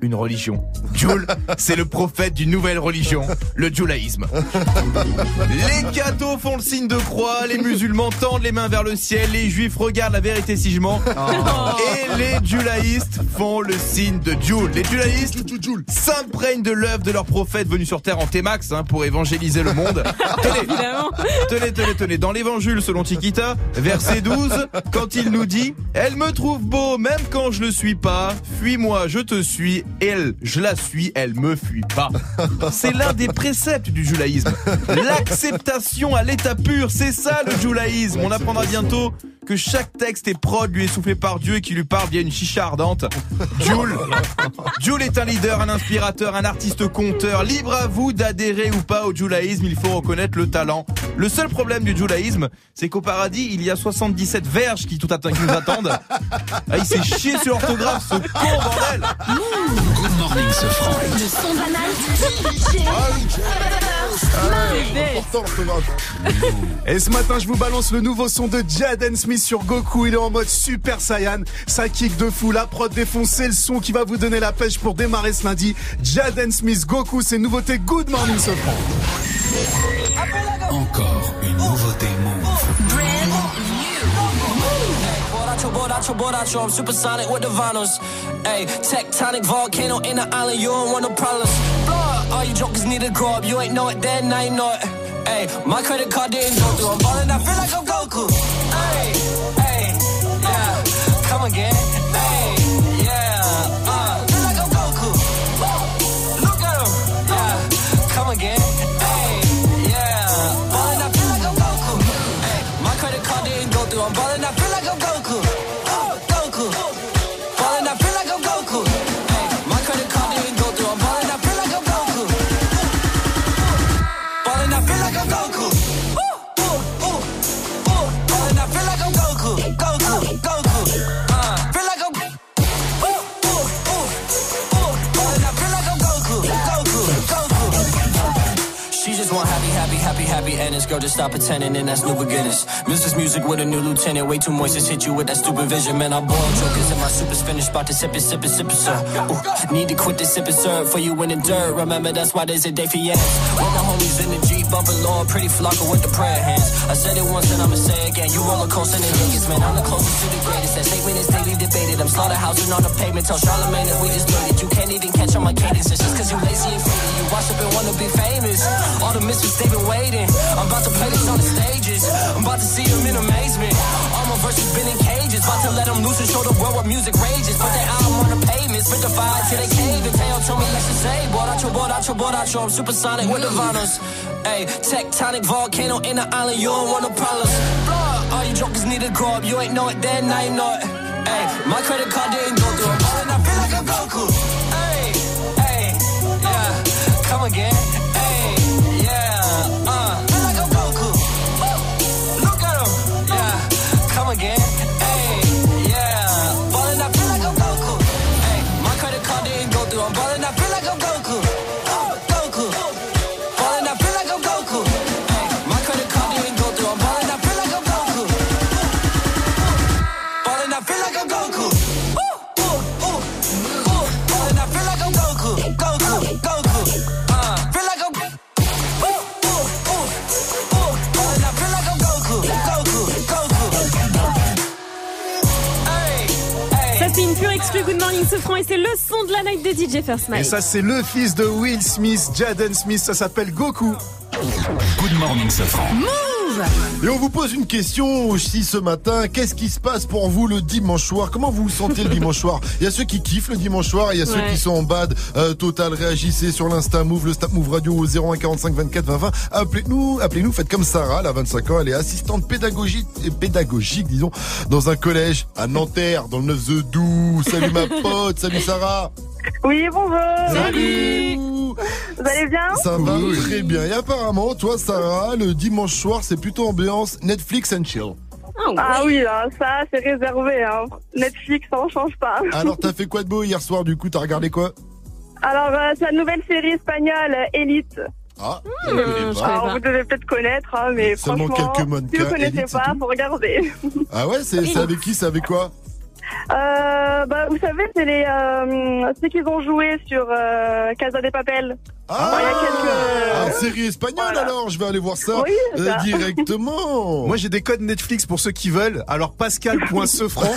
une religion. Jules, c'est le prophète d'une nouvelle religion, le judaïsme. Les cathos font le signe de croix, les musulmans tendent les mains vers le ciel, les juifs regardent la vérité si je mens, et les judaïstes font le signe de Jules. Les judaïstes s'imprègnent de l'œuvre de leur prophète venu sur terre en T-Max hein, pour évangéliser le monde. Tenez, tenez, tenez, tenez. Dans l'évangile selon Chiquita, verset 12, quand il nous dit « Elle me trouve beau même quand je le suis pas, fuis-moi, je te suis, elle, je la suis, elle me fuit pas. C'est l'un des préceptes du judaïsme. L'acceptation à l'état pur, c'est ça le judaïsme. On apprendra bientôt que chaque texte et prod lui est soufflé par Dieu et qui lui parle via une chicha ardente. Jules, Jules est un leader, un inspirateur, un artiste conteur. Libre à vous d'adhérer ou pas au judaïsme, il faut reconnaître le talent. Le seul problème du judaïsme, c'est qu'au paradis, il y a 77 verges qui, tout nous attendent. Ah, il s'est chié sur l'orthographe, ce con bordel Good morning, ce franc. Le son de la Et ce matin, je vous balance le nouveau son de Jaden Smith sur Goku. Il est en mode Super Saiyan. Ça kick de fou. La prod défoncée, le son qui va vous donner la pêche pour démarrer ce lundi. Jaden Smith, Goku, c'est une nouveauté Good Morning ce franc. Encore Borracho, borracho, I'm supersonic with the vinyls. Ayy, tectonic volcano in the island, you don't want no problems. All you jokers need to grow up. You ain't know it then, you know it. Ayy, my credit card didn't go through. I'm ballin', I feel like I'm Goku. Ayy, ayy, yeah, come again. Happy endings. Girl, just stop pretending and that's new beginners. Music's music with a new lieutenant. Way too moist, just hit you with that stupid vision. Man, I boil jokers and my super's finished. About to sip it, sip it, sip it, sir. Ooh, need to quit the sip it, sir. For you in the dirt. Remember, that's why there's a day for hands. When the homies in the Jeep, bumping low, pretty flocker with the prayer hands. I said it once and I'ma say again. You roller coaster in Vegas, man. I'm the closest to the greatest. That statement is daily debated. I'm slaughterhousing on the pavement. Tell Charlemagne that we just made it. You can't even catch on my cadence. It's just cause you lazy and faded. You watch up and wanna be famous. All the misfits, they've been waiting. I'm about to play this on the stages. I'm about to see them in amazement. All my verses been in cages. About to let them loose and show the world what music rages. Put their album on the pavement. Spit the fire till they cave. And Teo told me let's just say, Borracho, borracho, borracho. I'm supersonic with the vinyls. Ayy, tectonic volcano in the island. You don't want no problems. All you jokers need to grow up. You ain't know it then, now you know it. Ayy, my credit card didn't go through. I'm ballin', I feel like I'm Goku. Ayy, ayy, yeah, come again. Ce franc et c'est le son de la night de DJ First Et ça, c'est le fils de Will Smith, Jaden Smith. Ça s'appelle Goku. Good morning, ce franc. Et on vous pose une question aussi ce matin. Qu'est-ce qui se passe pour vous le dimanche soir? Comment vous vous sentez le dimanche soir? Il y a ceux qui kiffent le dimanche soir et il y a ceux Ouais. qui sont en bad. Euh, total, réagissez sur l'Insta Move, le Snap Move Radio au 01 45 24 20 20. Appelez-nous, appelez-nous. Faites comme Sarah, elle a 25 ans. Elle est assistante pédagogique, et pédagogique, disons, dans un collège à Nanterre, dans le 9 The Doux. Salut ma pote, salut Sarah. Oui, bonjour. Salut. Vous allez bien Ça va très bien. Et apparemment, toi, Sarah, le dimanche soir, c'est plutôt ambiance Netflix and chill. Ah oui, hein, ça, c'est réservé. Hein. Netflix, ça, on change pas. Alors, t'as fait quoi de beau hier soir, du coup? T'as regardé quoi? Alors, euh, c'est la nouvelle série espagnole, euh, Elite. Ah, je connais pas. Alors, vous devez peut-être connaître, hein, mais Seulement franchement, quelques si vous connaissez Elite, pas, faut regarder. Ah ouais, c'est avec qui C'est avec quoi? Euh, bah, vous savez, c'est les euh, ceux qu'ils ont joué sur euh, Casa de Papel. Ah, il y a quelques... Ah, série espagnole alors, je vais aller voir ça, Oui, euh, ça. directement. Moi j'ai des codes Netflix pour ceux qui veulent. Alors pascal.sefranc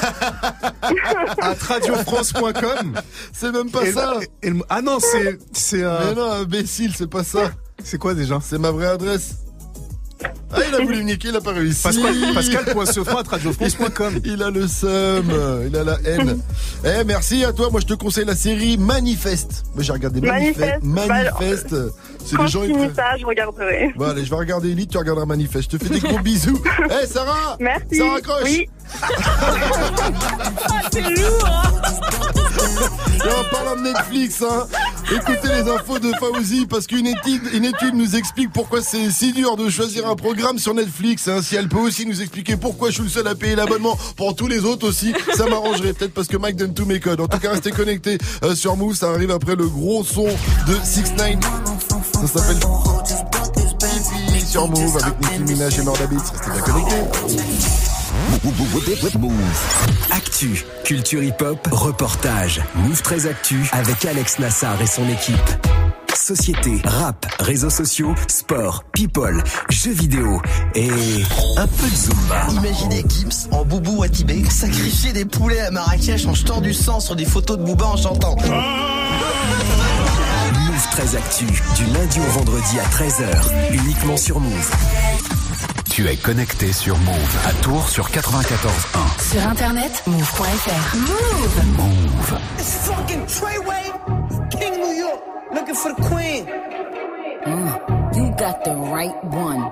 à radiofrance.com. C'est même pas Et- ça. et le- ah non, c'est c'est euh, Mais non, imbécile, c'est pas ça. C'est quoi déjà? C'est ma vraie adresse. Ah, il a voulu me niquer, il a pas réussi. Pascal- à radiofrance.com. Il a le seum, il a la haine. Eh, merci à toi. Moi, je te conseille la série Manifeste. Moi, j'ai regardé Manifeste. Manifeste. Manifeste. C'est les gens. je ils finis prennent- ça, je regarderai. Bon, allez, je vais regarder Elite, tu regarderas Manifeste. Je te fais des gros bisous. Eh, Sarah Merci. Ça raccroche Oui. c'est lourd. Et en parlant de Netflix, hein, écoutez les infos de Fauzi parce qu'une étude, une étude nous explique pourquoi c'est si dur de choisir un programme sur Netflix. Hein. Si elle peut aussi nous expliquer pourquoi je suis le seul à payer l'abonnement pour tous les autres aussi, ça m'arrangerait peut-être parce que Mike donne tous mes codes. En tout cas, restez connectés euh, sur Move, ça arrive après le gros son de 6 9 Ça s'appelle Pipi sur Move avec Nicki Minaj et Norda Beats. Restez bien connectés. Actu, culture hip-hop, reportage. Move 13 Actu avec Alex Nassar et son équipe. Société, rap, réseaux sociaux, sport, people, jeux vidéo et un peu de Zumba. Imaginez Gims en boubou à Tibet sacrifier des poulets à Marrakech en jetant du sang sur des photos de Booba en chantant. Move 13 Actu, du lundi au vendredi à 13h, uniquement sur Move. Tu es connecté sur Move à Tours sur 94.1. Sur internet, move.fr. Move. Move. It's fucking Treyway, King New York, looking for the queen. Mm, you got the right one.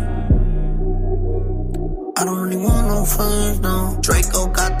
Really want no friends, no. Draco got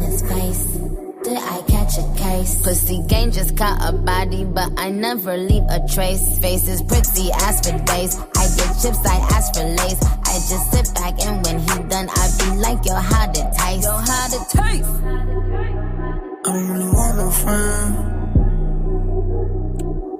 I catch a case? Pussy gang just caught a body, but I never leave a trace. Face is pretty, ass for days. I get chips, I ask for lace. I just sit back and when he done, I be like, yo, how to taste? Yo, how to taste? I don't really want no friends.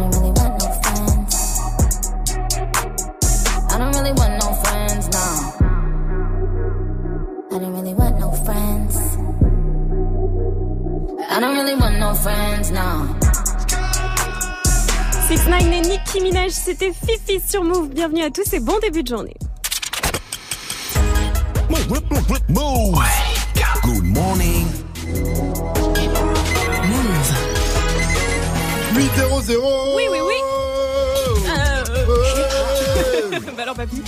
I don't really want no friends. I don't really want no friends, no. I don't really want no friends. I don't really want no friends, no. 6 9 et Nicki Minaj, c'était Fifi sur Move. Bienvenue à tous et bon début de journée. Good morning. 8 0 Oui, oui, oui. Euh, euh. bah alors, papy.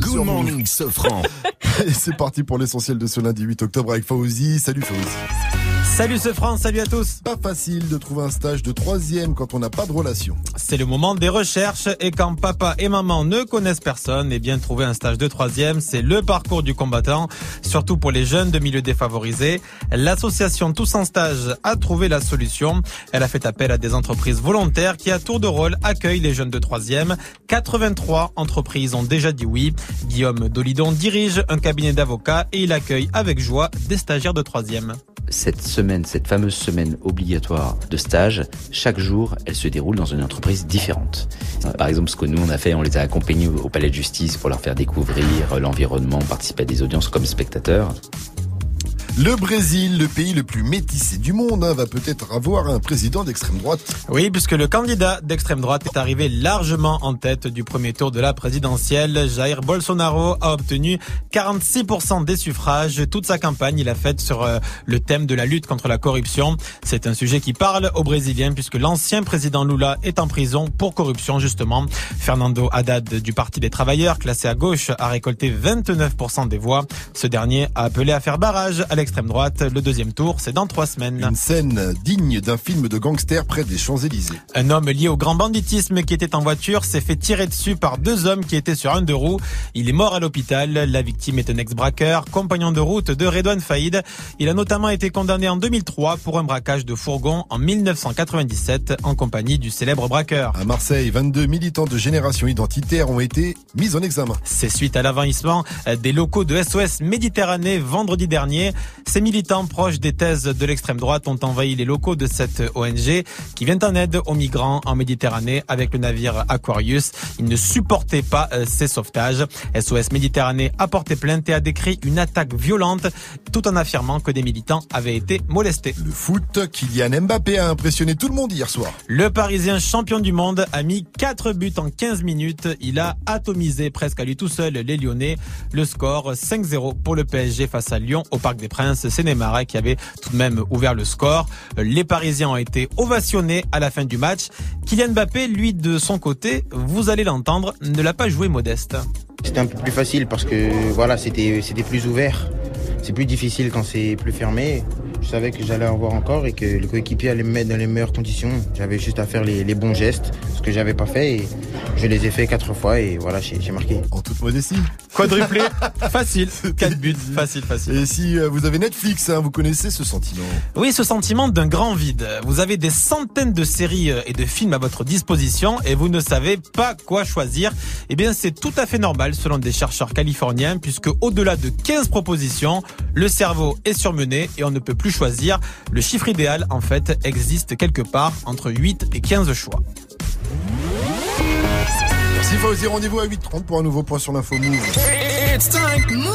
Good morning, Sofran. Et c'est parti pour l'essentiel de ce lundi 8 octobre avec Fauzi. Salut Fauzi. Salut ce France, salut à tous. Pas facile de trouver un stage de troisième quand on n'a pas de relation. C'est le moment des recherches et quand papa et maman ne connaissent personne, et bien trouver un stage de troisième, c'est le parcours du combattant, surtout pour les jeunes de milieux défavorisés. L'association Tous en stage a trouvé la solution. Elle a fait appel à des entreprises volontaires qui à tour de rôle accueillent les jeunes de troisième. 83 entreprises ont déjà dit oui. Guillaume Dolidon dirige un cabinet d'avocats et il accueille avec joie des stagiaires de troisième cette semaine, cette fameuse semaine obligatoire de stage, chaque jour, elle se déroule dans une entreprise différente. Par exemple, ce que nous on a fait, on les a accompagnés au palais de justice pour leur faire découvrir l'environnement, participer à des audiences comme spectateurs. Le Brésil, le pays le plus métissé du monde, hein, va peut-être avoir un président d'extrême droite. Oui, puisque le candidat d'extrême droite est arrivé largement en tête du premier tour de la présidentielle. Jair Bolsonaro a obtenu 46% des suffrages. Toute sa campagne, il a faite sur euh, le thème de la lutte contre la corruption. C'est un sujet qui parle aux Brésiliens puisque l'ancien président Lula est en prison pour corruption justement. Fernando Haddad du Parti des Travailleurs, classé à gauche, a récolté 29% des voix. Ce dernier a appelé à faire barrage l'extrême droite. Le deuxième tour, c'est dans trois semaines. Une scène digne d'un film de gangster près des Champs-Élysées. Un homme lié au grand banditisme qui était en voiture s'est fait tirer dessus par deux hommes qui étaient sur un deux roues. Il est mort à l'hôpital. La victime est un ex-braqueur, compagnon de route de Redouane Faïd. Il a notamment été condamné en 2003 pour un braquage de fourgon en 1997 en compagnie du célèbre braqueur. À Marseille, 22 militants de génération identitaire ont été mis en examen. C'est suite à l'envahissement des locaux de SOS Méditerranée vendredi dernier. Ces militants proches des thèses de l'extrême droite ont envahi les locaux de cette ONG qui vient en aide aux migrants en Méditerranée avec le navire Aquarius. Ils ne supportaient pas euh, ces sauvetages. SOS Méditerranée a porté plainte et a décrit une attaque violente tout en affirmant que des militants avaient été molestés. Le foot, Kylian Mbappé a impressionné tout le monde hier soir. Le Parisien champion du monde a mis 4 buts en 15 minutes. Il a atomisé presque à lui tout seul les Lyonnais. Le score 5-0 pour le PSG face à Lyon au Parc des Princes. C'est Neymar qui avait tout de même ouvert le score. Les Parisiens ont été ovationnés à la fin du match. Kylian Mbappé, lui, de son côté, vous allez l'entendre, ne l'a pas joué modeste. C'était un peu plus facile parce que voilà, c'était plus ouvert. C'est plus difficile quand c'est plus fermé. Je savais que j'allais en voir encore et que le coéquipier allait me mettre dans les meilleures conditions. J'avais juste à faire les, les bons gestes, ce que j'avais pas fait et je les ai fait quatre fois et voilà, j'ai marqué. En toute modestie. Quadruplé, facile. 4 buts, facile, facile. Et si euh, vous avez Netflix, hein, vous connaissez ce sentiment. Oui, ce sentiment d'un grand vide. Vous avez des centaines de séries euh, et de films à votre disposition et vous ne savez pas quoi choisir. Eh bien, c'est tout à fait normal selon des chercheurs californiens puisque au-delà de 15 propositions, le cerveau est surmené et on ne peut plus choisir. Le chiffre idéal, en fait, existe quelque part entre 8 et 15 choix. Merci Fauzi, rendez-vous à 8h30 pour un nouveau point sur l'info Move. It's time. Move.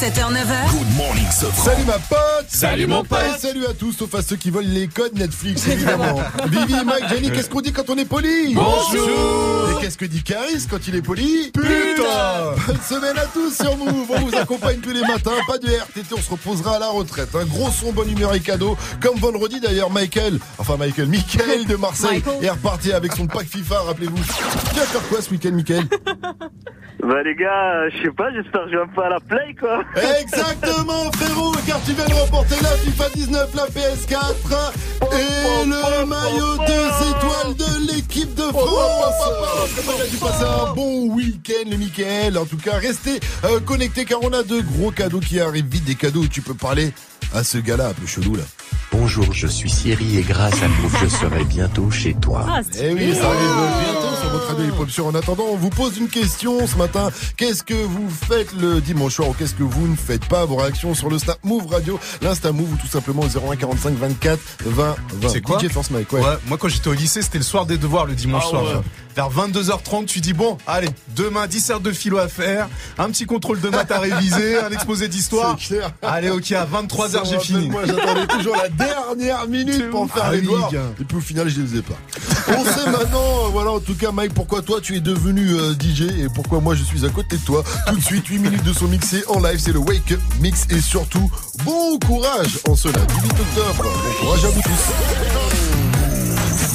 7h, 9h. Good morning, Sofran. Salut ma pote Salut, mon pote. Et salut à tous, sauf à ceux qui volent les codes Netflix, évidemment Vivi, Mike, Jenny, qu'est-ce qu'on dit quand on est poli? Bonjour. Et qu'est-ce que dit Caris quand il est poli? Putain Bonne semaine à tous sur Move, on vous accompagne tous les matins, pas de RTT, on se reposera à la retraite. Un gros son, bonne humeur et cadeau, comme vendredi d'ailleurs, Michael, enfin Michael, Michael de Marseille est reparti avec son pack FIFA, rappelez-vous. Tu vas faire quoi ce week-end, Michael? Bah les gars, je sais pas, j'espère que je vais peu à la play quoi. Exactement frérot, car tu viens de remporter la FIFA 19, la PS4 et le maillot deux étoiles de l'équipe de France. J'espère que tu passer un bon week-end les Michael. En tout cas, restez euh, connectés car on a de gros cadeaux qui arrivent vite, des cadeaux où tu peux parler à ce gars-là un peu chelou là. Bonjour, je suis Siri et grâce à Move, je serai bientôt chez toi. Eh oui, ça arrive bientôt sur votre radio hip-hop Show. En attendant, on vous pose une question ce matin. Qu'est-ce que vous faites le dimanche soir ou qu'est-ce que vous ne faites pas? Vos réactions sur le Snap Move Radio, l'Insta Move ou tout simplement au 01 24 20 20. C'est quoi? DJ Force Mike, ouais. Ouais, moi quand j'étais au lycée, c'était le soir des devoirs le dimanche Ah soir. ouais vers 22h30, tu dis bon, allez, demain 10 heures de philo à faire, un petit contrôle de maths à réviser, un exposé d'histoire. Allez, ok, à 23h j'ai fini. Moi j'attendais toujours la dernière minute pour faire ah, les devoirs. Et puis au final, je les faisais pas. On sait maintenant, euh, voilà, en tout cas Mike, pourquoi toi tu es devenu euh, DJ et pourquoi moi je suis à côté de toi. Tout de suite, 8 minutes de son mixé en live, c'est le Wake Up Mix et surtout, bon courage en ce lundi 8 octobre. Bon courage à vous tous.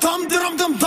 tam dram dam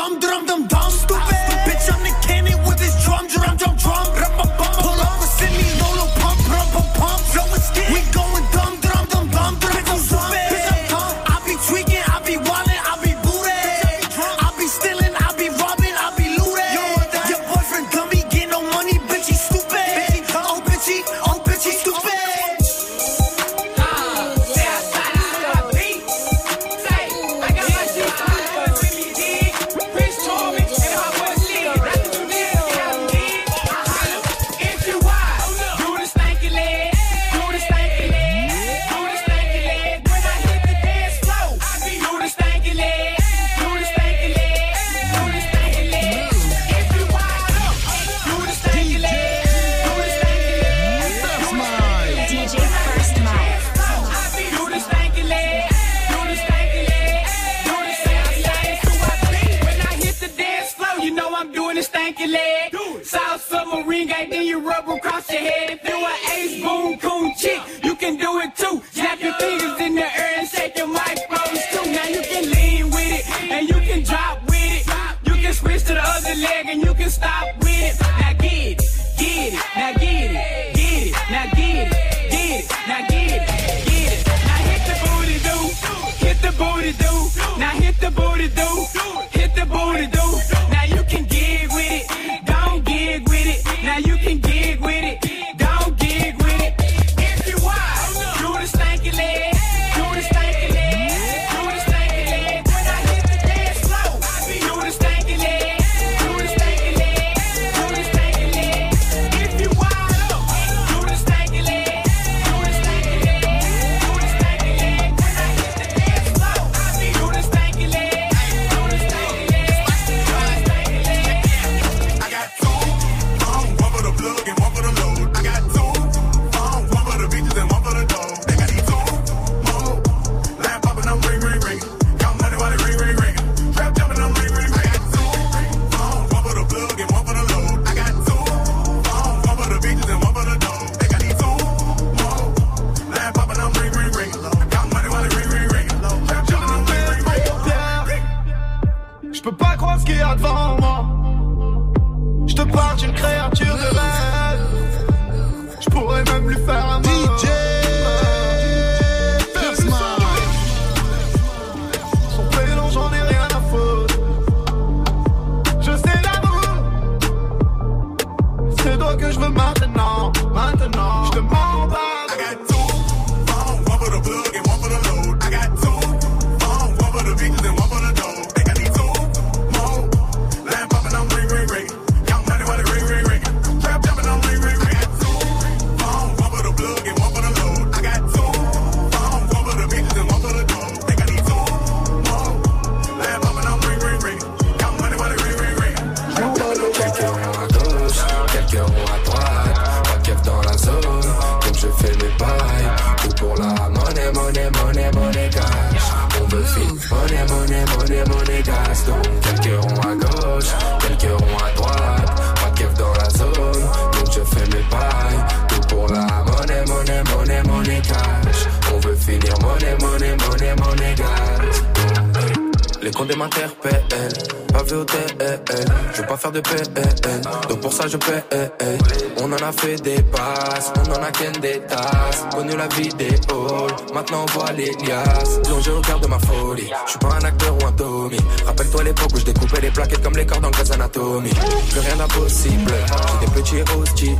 je découpais les plaquettes comme les dans le Grey's Anatomy. Plus rien d'impossible, j'étais petit et hostile.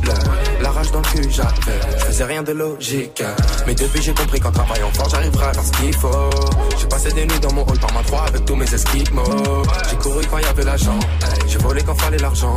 La rage dans le cul j'avais, je faisais rien de logique. Mais depuis j'ai compris qu'en travaillant fort j'arriverai à faire ce qu'il faut. J'ai passé des nuits dans mon hall par ma 3 avec tous mes esquimaux. J'ai couru quand y avait l'argent, j'ai volé quand fallait l'argent.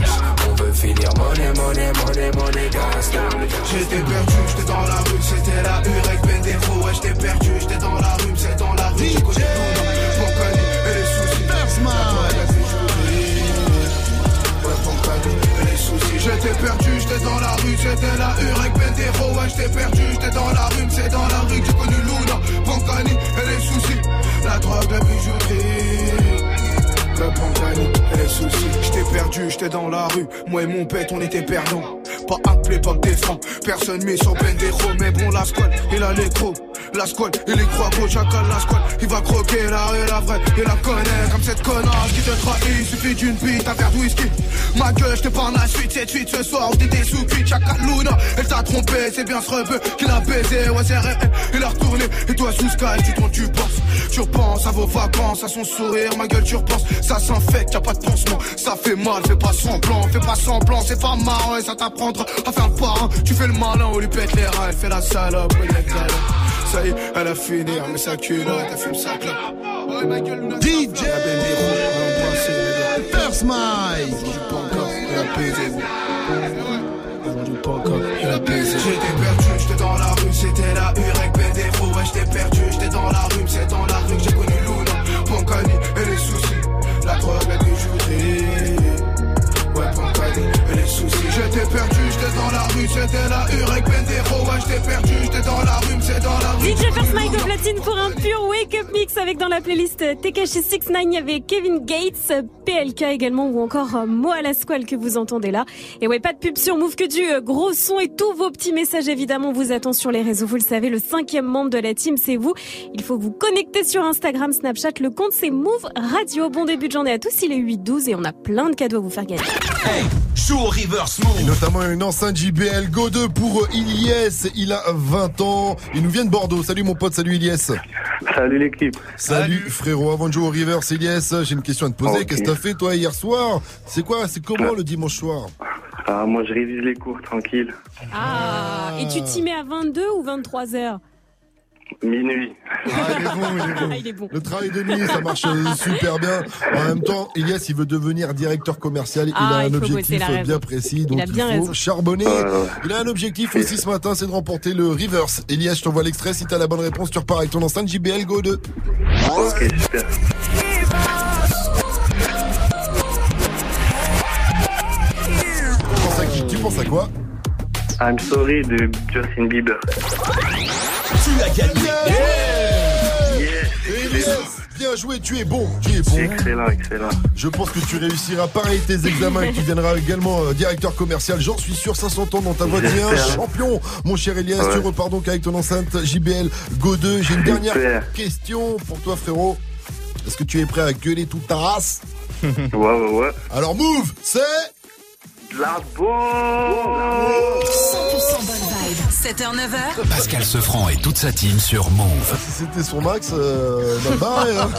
On veut finir monnaie, monnaie, monnaie, monnaie cash. J'étais perdu, j'étais dans la rue, c'était la Urek Bendefo, ouais j'étais perdu, j'étais dans la rue, c'est dans la rue, j'ai connu tout mon cani et les soucis. Ouais, mon cani et les soucis. J'étais perdu, j'étais dans la rue, c'était la Urek Bendefo, ouais j'étais perdu, j'étais dans la rue, c'est dans la rue que j'ai connu Luna, Pancani et les soucis. La drogue, la bijouterie. Le Pancani et les soucis. J'étais perdu, j'étais dans la rue. Moi et mon pète, on était perdants. Pas appelé, pas des francs. Personne mis sur Bendero. Mais bon, la squad, il a les crocs. La squad, il est croix gros, chacal la squad. Il va croquer la rue, la vraie. Il la connaît comme cette connasse qui te trahit. Suffit d'une bite, un verre de whisky. Ma gueule, j'te parle la suite, cette suite ce soir. T'étais sous cuite, chacal Luna. Elle t'a trompé, c'est bien ce rebeu qui l'a baisé. Ouais, c'est réel, il a retourné. Et toi, sous Sky, tu tournes, tu penses. Tu repenses à vos vacances, à son sourire. Ma gueule, tu repenses. Ça s'infecte, y'a pas de pansement. Ça fait mal, fais pas semblant, fais pas semblant. C'est pas marrant et ça t'apprendra à faire le parrain. Tu fais le malin, on lui pète les reins. Elle fait la salope, ouais, la galère. Ça y est, elle a fini, elle met sa culotte, elle fume sa clope. Ouais, ma gueule, Luna. DJ First Mike Il a baisé, pas encore, il a baisé. J'étais perdu, j'étais dans la rue, c'était la Urek Bendefo. Ouais, j'étais perdu, j'étais dans la rue, c'est dans la rue que j'ai rue, c'était la Urek Bendefo. Ouais, perdu, j'étais dans la rue, c'est dans la rue. DJ First platine pour un pur wake up mix avec dans la playlist Tekashi 69 il y avait Kevin Gates, PLK également ou encore euh, Mo à la squale que vous entendez là. Et ouais, pas de pub sur Move que du euh, gros son et tous vos petits messages évidemment vous attendent sur les réseaux. Vous le savez, le cinquième membre de la team c'est vous. Il faut vous connecter sur Instagram, Snapchat. Le compte c'est Move Radio. Bon début de journée à tous. Il est 8-12 et on a plein de cadeaux à vous faire gagner. Joue au reverse move. Et notamment une enceinte JBL Go 2 pour Ilyes. Il a 20 ans. Il nous vient de Bordeaux. Salut mon pote, salut Ilyes. Salut l'équipe. Salut, frérot. Avant de jouer au reverse Ilyes, j'ai une question à te poser. Qu'est-ce que t'as fait toi hier soir? C'est quoi? C'est comment le dimanche soir? Ah, moi je révise les cours tranquille. Ah, et tu t'y mets à 22 ou 23 heures? Minuit. Ah, il est bon, il est bon. Ah, il est bon. Le travail de nuit, ça marche euh, super bien. En même temps, Elias, il veut devenir directeur commercial. Il Ah, a un il faut objectif bien raison. précis. Donc Il a bien faut raison. charbonner. Il a un objectif aussi ce matin, c'est de remporter le reverse. Elias, je t'envoie l'extrait. Si t'as la bonne réponse, tu repars avec ton enceinte JBL Go 2. Ok, super. Tu penses à qui? Tu penses à quoi? I'm sorry de Justin Bieber. Tu as gagné. Elias, bien joué, tu es bon, tu es bon. Excellent, excellent. Je pense que tu réussiras pareil tes examens et tu deviendras également euh, directeur commercial. J'en suis sûr, ça s'entend dans ta voix. T'es un J'espère. champion, mon cher Elias. Ouais. Tu repars donc avec ton enceinte JBL Go 2. J'ai une dernière question pour toi, frérot. Est-ce que tu es prêt à gueuler toute ta race? Ouais, ouais, ouais. Alors, move, c'est. La bombe 100% bonne vibe. 7h, 9h. Pascal Sefranc et toute sa team sur Move. Si c'était son max, euh, bah, hein.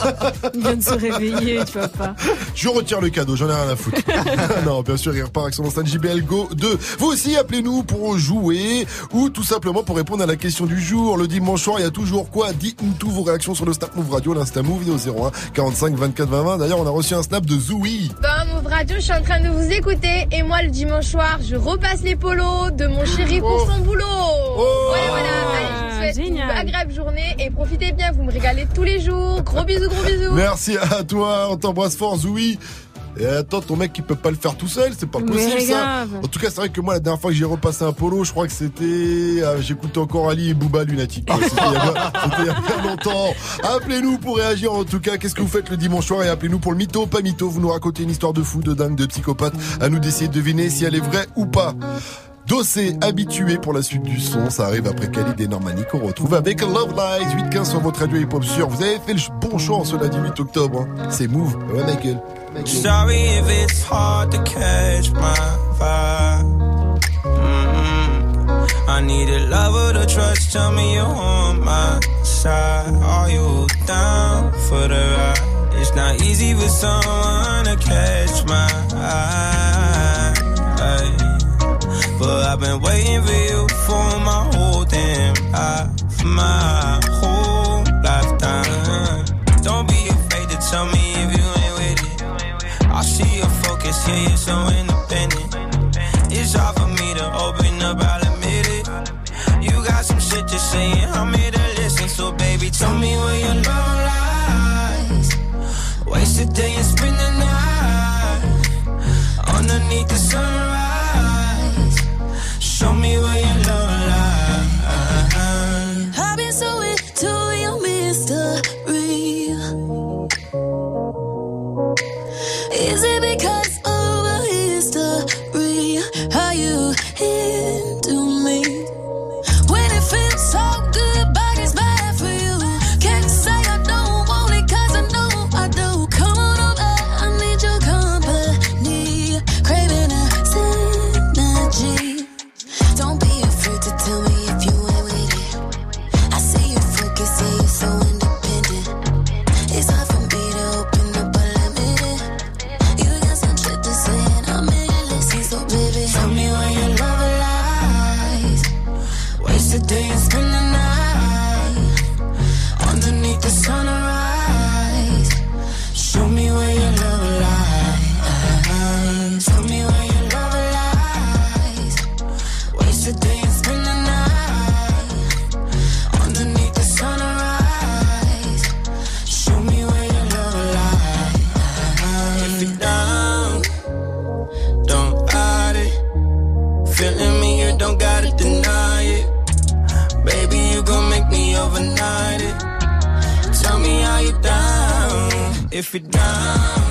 Il vient de se réveiller, tu vois pas. Je retire le cadeau, j'en ai rien à foutre. non, bien sûr, il repart avec son enceinte JBL Go 2. Vous aussi, appelez-nous pour jouer ou tout simplement pour répondre à la question du jour. Le dimanche soir, il y a toujours quoi? Dites-nous tous vos réactions sur le Snap Move Radio, l'Insta Move, vidéo 01 45 24 20 20. D'ailleurs, on a reçu un snap de Zoui. Bah, Move Radio, je suis en train de vous écouter et moi le dimanche soir, je repasse les polos de mon chéri pour son boulot. Oh. Voilà, voilà. Allez, je vous souhaite une agréable journée et profitez bien, vous me régalez tous les jours. Gros bisous, gros bisous. Merci à toi, on t'embrasse fort, Zoui. Et attends, ton mec, il peut pas le faire tout seul, c'est pas Mais possible ça. grave. En tout cas, c'est vrai que moi, la dernière fois que j'ai repassé un polo, je crois que c'était. euh, J'écoutais encore Ali et Booba Lunatic. Ouais, C'était il y a bien- c'était il y a bien longtemps. Appelez-nous pour réagir en tout cas. Qu'est-ce que vous faites le dimanche soir Et appelez-nous pour le mytho, pas mytho. Vous nous racontez une histoire de fou, de dingue, de psychopathe. À nous d'essayer de deviner si elle est vraie ou pas. Dossé habitué pour la suite du son, ça arrive après Khalid et Normani qu'on retrouve avec Love Lies 8-15 sur votre radio hip-hop sûr. Vous avez fait le bon choix en ce lundi 8 octobre. hein. C'est Move. Ouais, Michael. Michael. Sorry if it's hard to catch my vibe. Mm-mm. I need a lover to trust. Tell me you're on my side. Are you down for the ride? It's not easy for someone to catch my eye. But I've been waiting for you for my whole damn life, my whole lifetime. Don't be afraid to tell me if you ain't with it. I see your focus, yeah, you're so independent. It's hard for me to open up, I'll admit it. You got some shit to say, and I'm here to listen. So, baby, tell me where your love lies. Waste a day and spend the night underneath the sunrise. Show me where If you're down,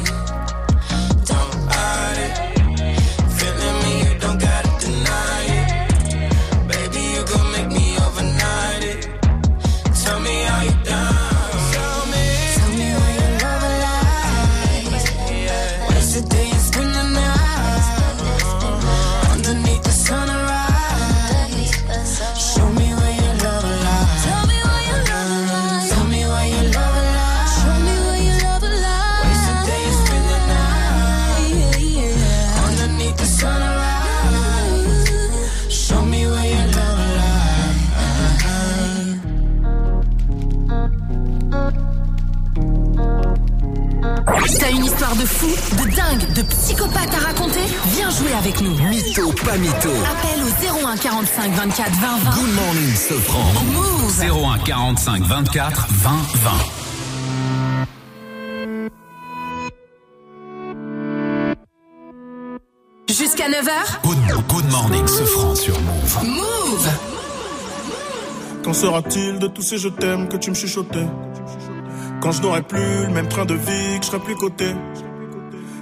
45 24 20 20. Good morning, Sofran. Move. 01 45 24 20 20. Jusqu'à 9h, Good, good morning, Sofran sur Move. Move. Qu'en sera-t-il de tous ces je t'aime que tu me chuchotais? Quand je n'aurai plus le même train de vie, que je serai plus coté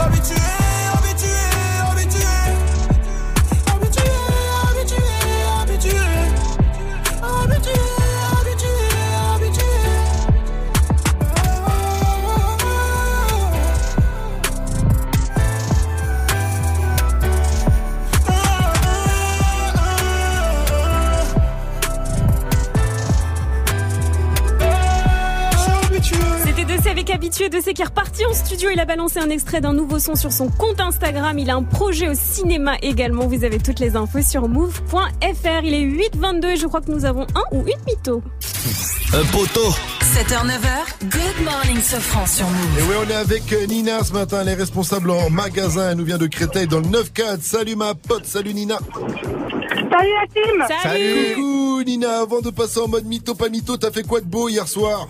Habitué, avec habitué de qui est reparti en studio. Il a balancé un extrait d'un nouveau son sur son compte Instagram. Il a un projet au cinéma également. Vous avez toutes les infos sur move.fr. Il est 8h22 et je crois que nous avons un ou une mytho. Un poteau 7h, 9h, good morning, ce France sur Move. Et ouais, on est avec Nina ce matin, elle est responsable en magasin. Elle nous vient de Créteil dans le 9-4. Salut ma pote, salut Nina. Salut la team Salut. Coucou Nina, avant de passer en mode mytho, pas mytho, t'as fait quoi de beau hier soir?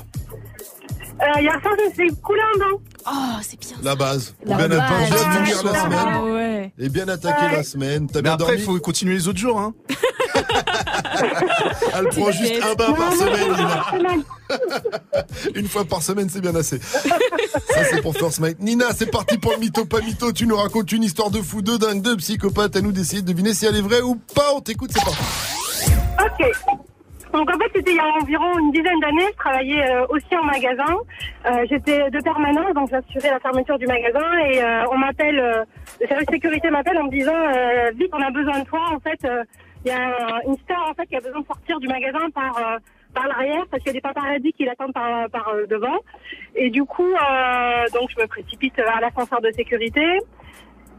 Euh, je me suis coulé un bain. Oh, c'est bien. La base. La bien, base. bien finir la Ah, semaine. ouais. Et bien attaquer Ouais. la semaine. T'as bien après, dormi il faut continuer les autres jours. Hein. Elle prend juste un bain par Non, semaine, Nina. Une fois par semaine, c'est bien assez. Ça, c'est pour First Mike. Nina, c'est parti pour le mytho, pas mytho. Tu nous racontes une histoire de fou, de dingue, de psychopathe. À nous d'essayer de deviner si elle est vraie ou pas. On t'écoute, c'est parti. Ok. Donc en fait, c'était il y a environ une dizaine d'années. Je travaillais euh, aussi en magasin. Euh, J'étais de permanence, donc j'assurais la fermeture du magasin. Et euh, on m'appelle, euh, le service sécurité m'appelle en me disant euh, vite, on a besoin de toi. En fait, euh, il y a un- une star en fait qui a besoin de sortir du magasin par par l'arrière parce qu'il y a des paparazzis qui l'attendent par par devant. Et du coup, donc je me précipite à l'ascenseur de sécurité.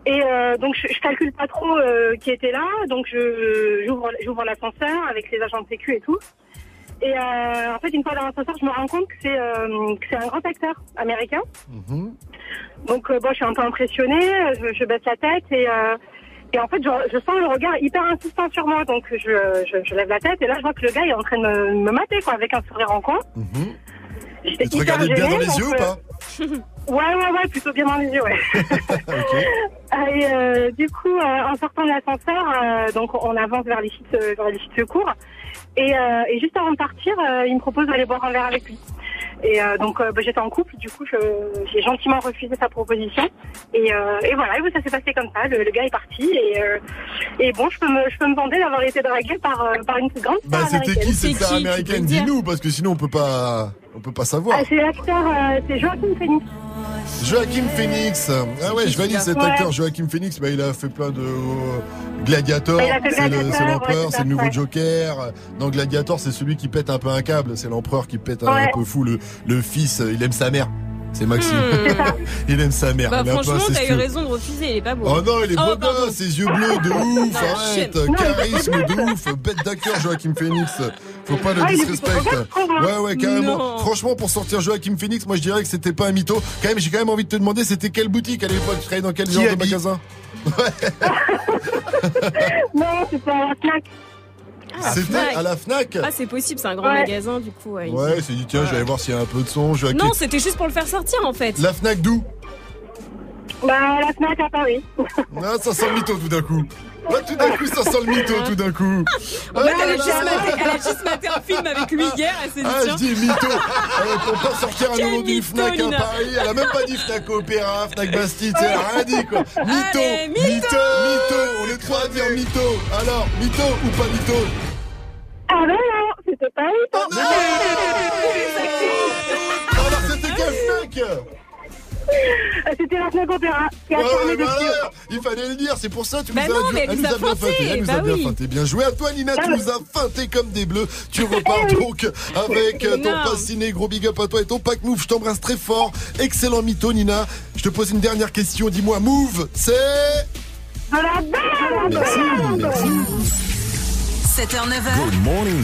Et euh, donc je, je calcule pas trop euh, qui était là, donc je j'ouvre j'ouvre l'ascenseur avec les agents de sécu et tout. Et euh, en fait une fois dans l'ascenseur, je me rends compte que c'est euh, que c'est un grand acteur américain. Donc euh, bon, je suis un peu impressionnée, je, je baisse la tête et euh, et en fait je, je sens le regard hyper insistant sur moi, donc je, je, je lève la tête et là je vois que le gars est en train de me, me mater quoi, avec un sourire en coin. Tu hyper regardais bien dans les yeux ou pas? Ouais, ouais, ouais, plutôt bien dans les yeux, ouais. Et euh, du coup, euh, en sortant de l'ascenseur, euh, donc on avance vers les sites, euh, vers les sites secours. Et, euh, et juste avant de partir, euh, il me propose d'aller boire un verre avec lui. Et euh, donc euh, bah, j'étais en couple, du coup je- j'ai gentiment refusé sa proposition. Et, euh, et voilà, et ça s'est passé comme ça. Le, le gars est parti et, euh, et bon, je peux me, je peux me vanter d'avoir été draguée par, par une grande Bah, star c'était américaine. qui cette star américaine? Dis-nous, parce que sinon on peut pas, on peut pas savoir. Ah, C'est l'acteur, euh, c'est Joaquin Phoenix. Joachim Phoenix. Ah ouais, je valide cet Ouais. acteur. Joachim Phoenix, bah, il a fait plein de euh, Gladiator. Bah, C'est le- Gladiator, c'est ouais, l'empereur, c'est le nouveau. Joker. Dans Gladiator, c'est celui qui pète un peu un câble. C'est l'empereur qui pète un, Ouais. peu fou. Le, le fils, euh, il aime sa mère. C'est Maxime. Hmm. Il aime sa mère. Bah, Il franchement, t'as eu raison de refuser, il est pas beau. Oh non, il est beau pardon. gosse, ses yeux bleus de ouf, Non, arrête, charisme de ouf, bête d'acteur Joachim Phoenix. Faut pas le Ah, disrespect. hein. Ouais, ouais, carrément. Non. Franchement, pour sortir Joachim Phoenix, moi je dirais que c'était pas un mytho. Quand même, j'ai quand même envie de te demander, c'était quelle boutique à l'époque? Tu travaillais dans quel Qui genre de magasin? Non, c'est pas un snack. Ah, C'était Fnac. à la Fnac? Ah, c'est possible, c'est un grand Ouais. magasin, du coup. ouais, Ouais, c'est dit tiens, je vais aller voir s'il y a un peu de son. Je vais Non, c'était juste pour le faire sortir, en fait. La Fnac d'où? Bah, la Fnac à Paris. Ah, ça sent le mytho tout d'un coup. Ouais, tout d'un coup, ça sent le mytho tout d'un coup. En fait, Ah, elle a là, juste là, là. maté- elle a juste maté un film avec lui hier, elle s'est dit, Ah, je dis mytho. Euh, pour pas sortir nom d'une mytho, Fnac à. Paris. Elle a même pas dit Fnac Opéra, Fnac Bastille, elle a rien dit quoi. Mytho, Allez, mytho. mytho. On est trois à dire mytho. Alors, mytho ou pas mytho? Ah ben non, c'était pas Fnac C'était la Fnac Opéra qui a Ouais, fermé ouais, depuis. voilà. Il fallait le dire, c'est pour ça tu Bah nous as non, dit- mais elle nous a bien feinté, elle nous a bah bien oui. feinté. Bien joué à toi Nina, tu Ah. nous as feinté comme des bleus. Tu repars donc avec euh, ton Non. pass ciné, gros big up à toi et ton pack move. Je t'embrasse très fort. Excellent mytho Nina. Je te pose une dernière question, dis-moi move, c'est Merci, merci. 7h, 9h. Good morning,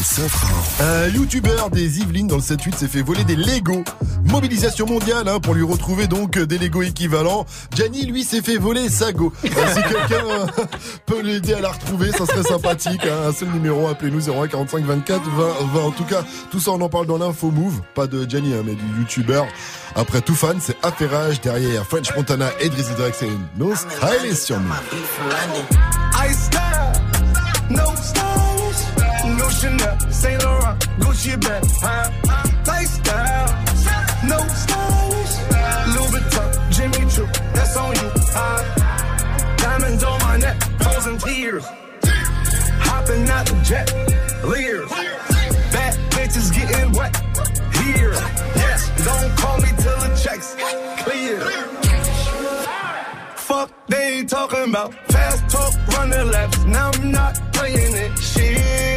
Un youtubeur des Yvelines dans le 7-8 s'est fait voler des Lego. Mobilisation mondiale hein, pour lui retrouver donc des Lego équivalents. Gianni, lui, s'est fait voler sa go. Euh, si quelqu'un euh, peut l'aider à la retrouver, ça serait sympathique. hein. Un seul numéro, appelez-nous 01 45 24 20 20. En tout cas, tout ça, on en parle dans l'info move. Pas de Gianni, hein, mais du youtubeur. Après tout fan, c'est affairage derrière French Montana et Drizzy Drake. C'est No Style sur nous. I style, no stylish, no Chanel, Saint Laurent, Gucci bag, huh? Lifestyle, no stylish, Louis Vuitton, Jimmy Choo, that's on you, huh? Diamonds on my neck, frozen tears, hopping out the jet, leers, bad bitches getting wet, here, yes, don't call me till the checks clear. Fuck they talking about fast talk, running laps. Now I'm not playing it. Shit.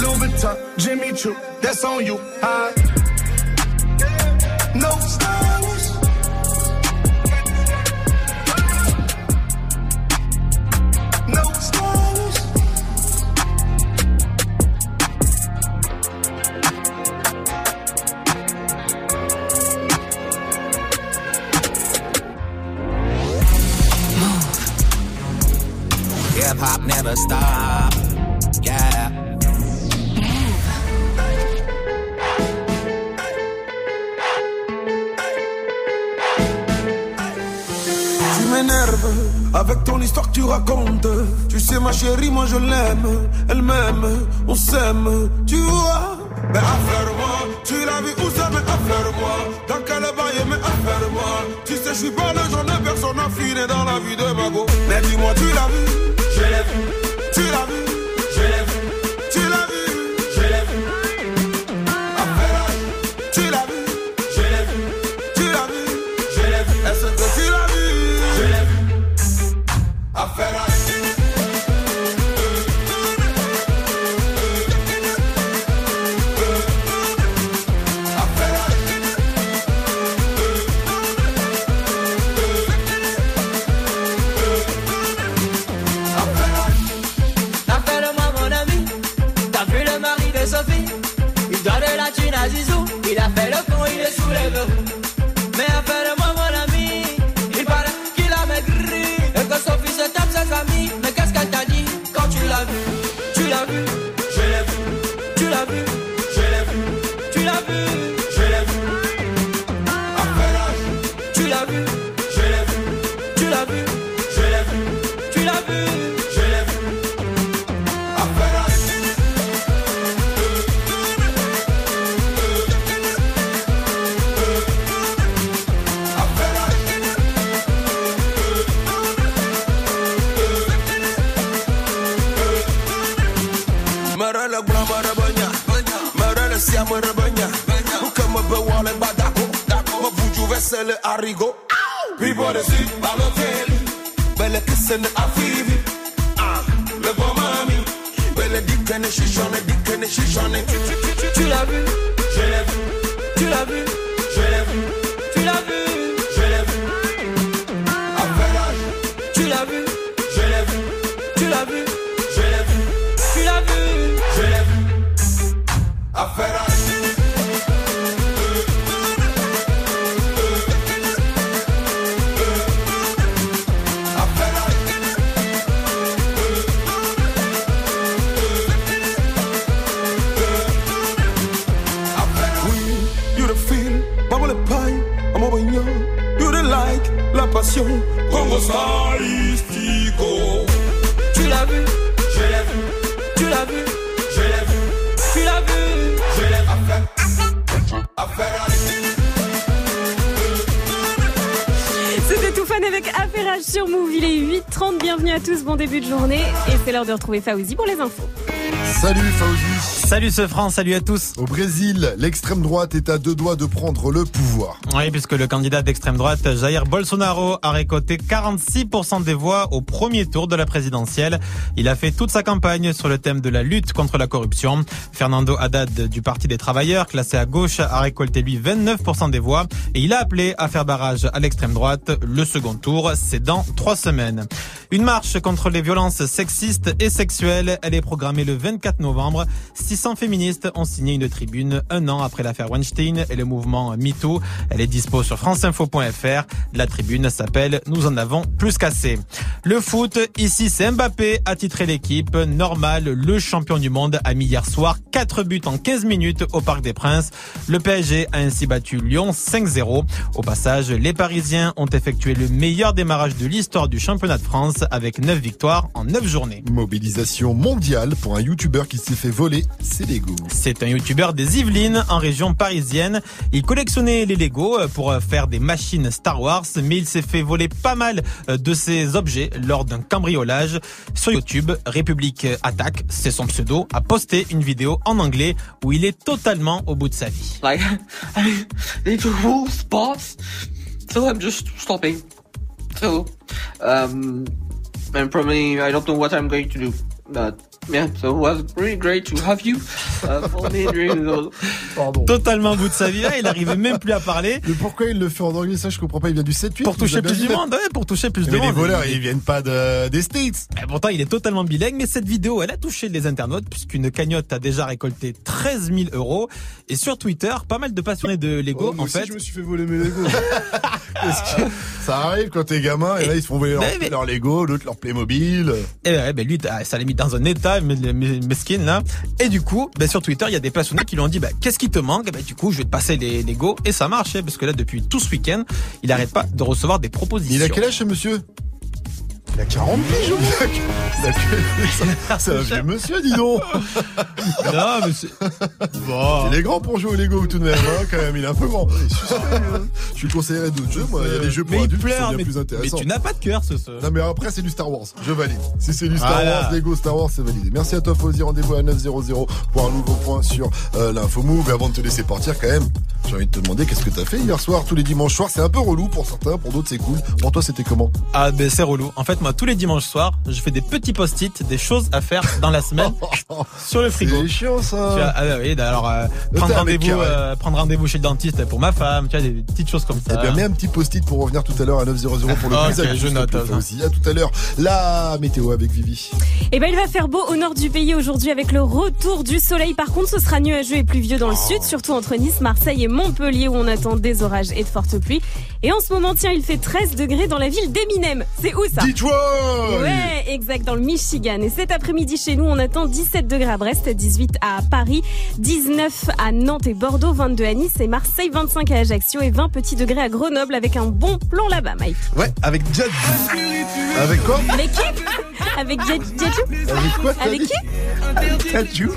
Louis Vuitton, Jimmy Choo, that's on you, huh? No stylish, no stylish. Move. Hip hop never stop. Avec ton histoire que tu racontes. Tu sais, ma chérie, moi je l'aime. Elle m'aime, on s'aime. Tu vois, mais affaire-moi. Tu l'as vu où ça, mais affaire-moi. Dans quel bail, mais affaire-moi. Tu sais, je suis pas le genre de personne affinée dans la vie de ma go. Mais dis-moi, tu l'as vu? Buju vesele arigo People de si Balotelli Belle kissene afivi Ah, Le bon mami Belle dit qu'elle est chichonnée. Tu l'as vu, je l'ai vu. Tu l'as vu, je l'ai vu. Tu l'as vu, je l'ai vu. Tu l'as vu, je l'ai vu. Tu l'as vu, je l'ai vu. Tu l'as vu, je l'ai vu. La passion, como stylistico. Tu l'as vu, je l'ai vu. Tu l'as vu, je l'ai vu. Tu l'as vu, je l'ai vu. C'était tout fan avec Affairage sur Move. Il est 8h30. Bienvenue à tous. Bon début de journée. Et c'est l'heure de retrouver Faouzi pour les infos. Salut Fauzi. Salut ce France, salut à tous. Au Brésil, l'extrême droite est à deux doigts de prendre le pouvoir. Oui, puisque le candidat d'extrême droite, Jair Bolsonaro, a récolté 46% des voix au premier tour de la présidentielle. Il a fait toute sa campagne sur le thème de la lutte contre la corruption. Fernando Haddad du Parti des Travailleurs, classé à gauche, a récolté lui 29% des voix et il a appelé à faire barrage à l'extrême droite. Le second tour, c'est dans trois semaines. Une marche contre les violences sexistes et sexuelles, elle est programmée le 24 novembre. 600 féministes ont signé une tribune un an après l'affaire Weinstein et le mouvement MeToo. Est dispo sur franceinfo.fr. La tribune s'appelle Nous en avons plus qu'assez. Le foot, ici c'est Mbappé a titré l'équipe. Normal, le champion du monde a mis hier soir 4 buts en 15 minutes au Parc des Princes. Le PSG a ainsi battu Lyon 5-0. Au passage, les Parisiens ont effectué le meilleur démarrage de l'histoire du championnat de France avec 9 victoires en 9 journées. Mobilisation mondiale pour un youtubeur qui s'est fait voler ses Lego. C'est un youtubeur des Yvelines en région parisienne. Il collectionnait les Lego pour faire des machines Star Wars, mais il s'est fait voler pas mal de ces objets lors d'un cambriolage. Sur YouTube, République Attaque, c'est son pseudo, a posté une vidéo en anglais où il est totalement au bout de sa vie. Like, I spots. So I'm just stopping. So, um, and probably I don't know what I'm going to do. But yeah, so it was really great to have you uh, for me during those. Pardon. Totalement au bout de sa vie, là, il arrivait même plus à parler. Mais pourquoi il le fait en anglais? Ça, je comprends pas. Il vient du 7-8. Pour toucher plus de monde, ouais, pour toucher plus de Mais les monde. voleurs, ils viennent pas de, des States. Et pourtant, il est totalement bilingue, mais cette vidéo, elle a touché les internautes puisqu'une cagnotte a déjà récolté 13 000 euros. Et sur Twitter, pas mal de passionnés de Lego, Oh, moi en aussi, fait. je me suis fait voler mes Lego. Que- Ça arrive quand t'es gamin et là ils se font voler leur, Mais- mais- leur Lego, l'autre leur Playmobil. Et ouais, ben lui, ah, ça l'a mis dans un état, mais- mesquine là. Et du coup, ben sur Twitter, il y a des passionnés qui lui ont dit, ben qu'est-ce qui te manque? Ben du coup, je vais te passer les Lego et ça marche, hein, parce que là, depuis tout ce week-end, il arrête pas de recevoir des propositions. Il a quel âge monsieur? Il a 40 piges, Il a que- C'est un vieux monsieur, dis donc. Non, mais c'est. Bon. Il est grand pour jouer au Lego tout de même, hein, quand même. Il est un peu grand. Je lui conseillerais d'autres jeux, moi. Il y a des jeux pour Mais adultes qui sont pleure, bien mais, plus mais intéressants. tu n'as pas de cœur, ce. ce... Non mais après c'est du Star Wars, je valide. Si c'est du Star Voilà. Wars, Lego Star Wars, c'est validé. Merci à toi Fauzi, rendez-vous à 900 pour un nouveau point sur euh, l'info move. Et avant de te laisser partir quand même, j'ai envie de te demander qu'est-ce que t'as fait hier soir, tous les dimanches soirs? C'est un peu relou pour certains, pour d'autres c'est cool. Pour toi c'était comment? Ah ben c'est relou. En fait moi tous les dimanches soirs, je fais des petits post-it, des choses à faire dans la semaine sur le frigo. C'est chiant ça. Tu vois, ah oui, alors euh, prendre rendez-vous, euh, prendre rendez-vous chez le dentiste pour ma femme, tu vois des petites choses comme ça. Eh bien, mets un petit post-it pour revenir tout à l'heure à 900 pour le Ok, quiz. à je note, ça. aussi. À tout à l'heure. La météo avec Vivi. Eh ben, il va faire beau au nord du pays aujourd'hui avec le retour du soleil. Par contre, ce sera nuageux et pluvieux dans le Oh. sud, surtout entre Nice, Marseille et Montpellier où on attend des orages et de fortes pluies. Et en ce moment, tiens, il fait 13 degrés dans la ville d'Eminem. C'est où ça Detroit Ouais, exact, dans le Michigan. Et cet après-midi chez nous, on attend 17 degrés à Brest, 18 à Paris, 19 à Nantes et Bordeaux, 22 à Nice et Marseille, 25 à Ajaccio et 20 petits degrés à Grenoble avec un bon plan là-bas, Mike. Ouais, avec Jet. Avec quoi Avec qui Avec Jet Avec quoi Avec qui Avec Tadjou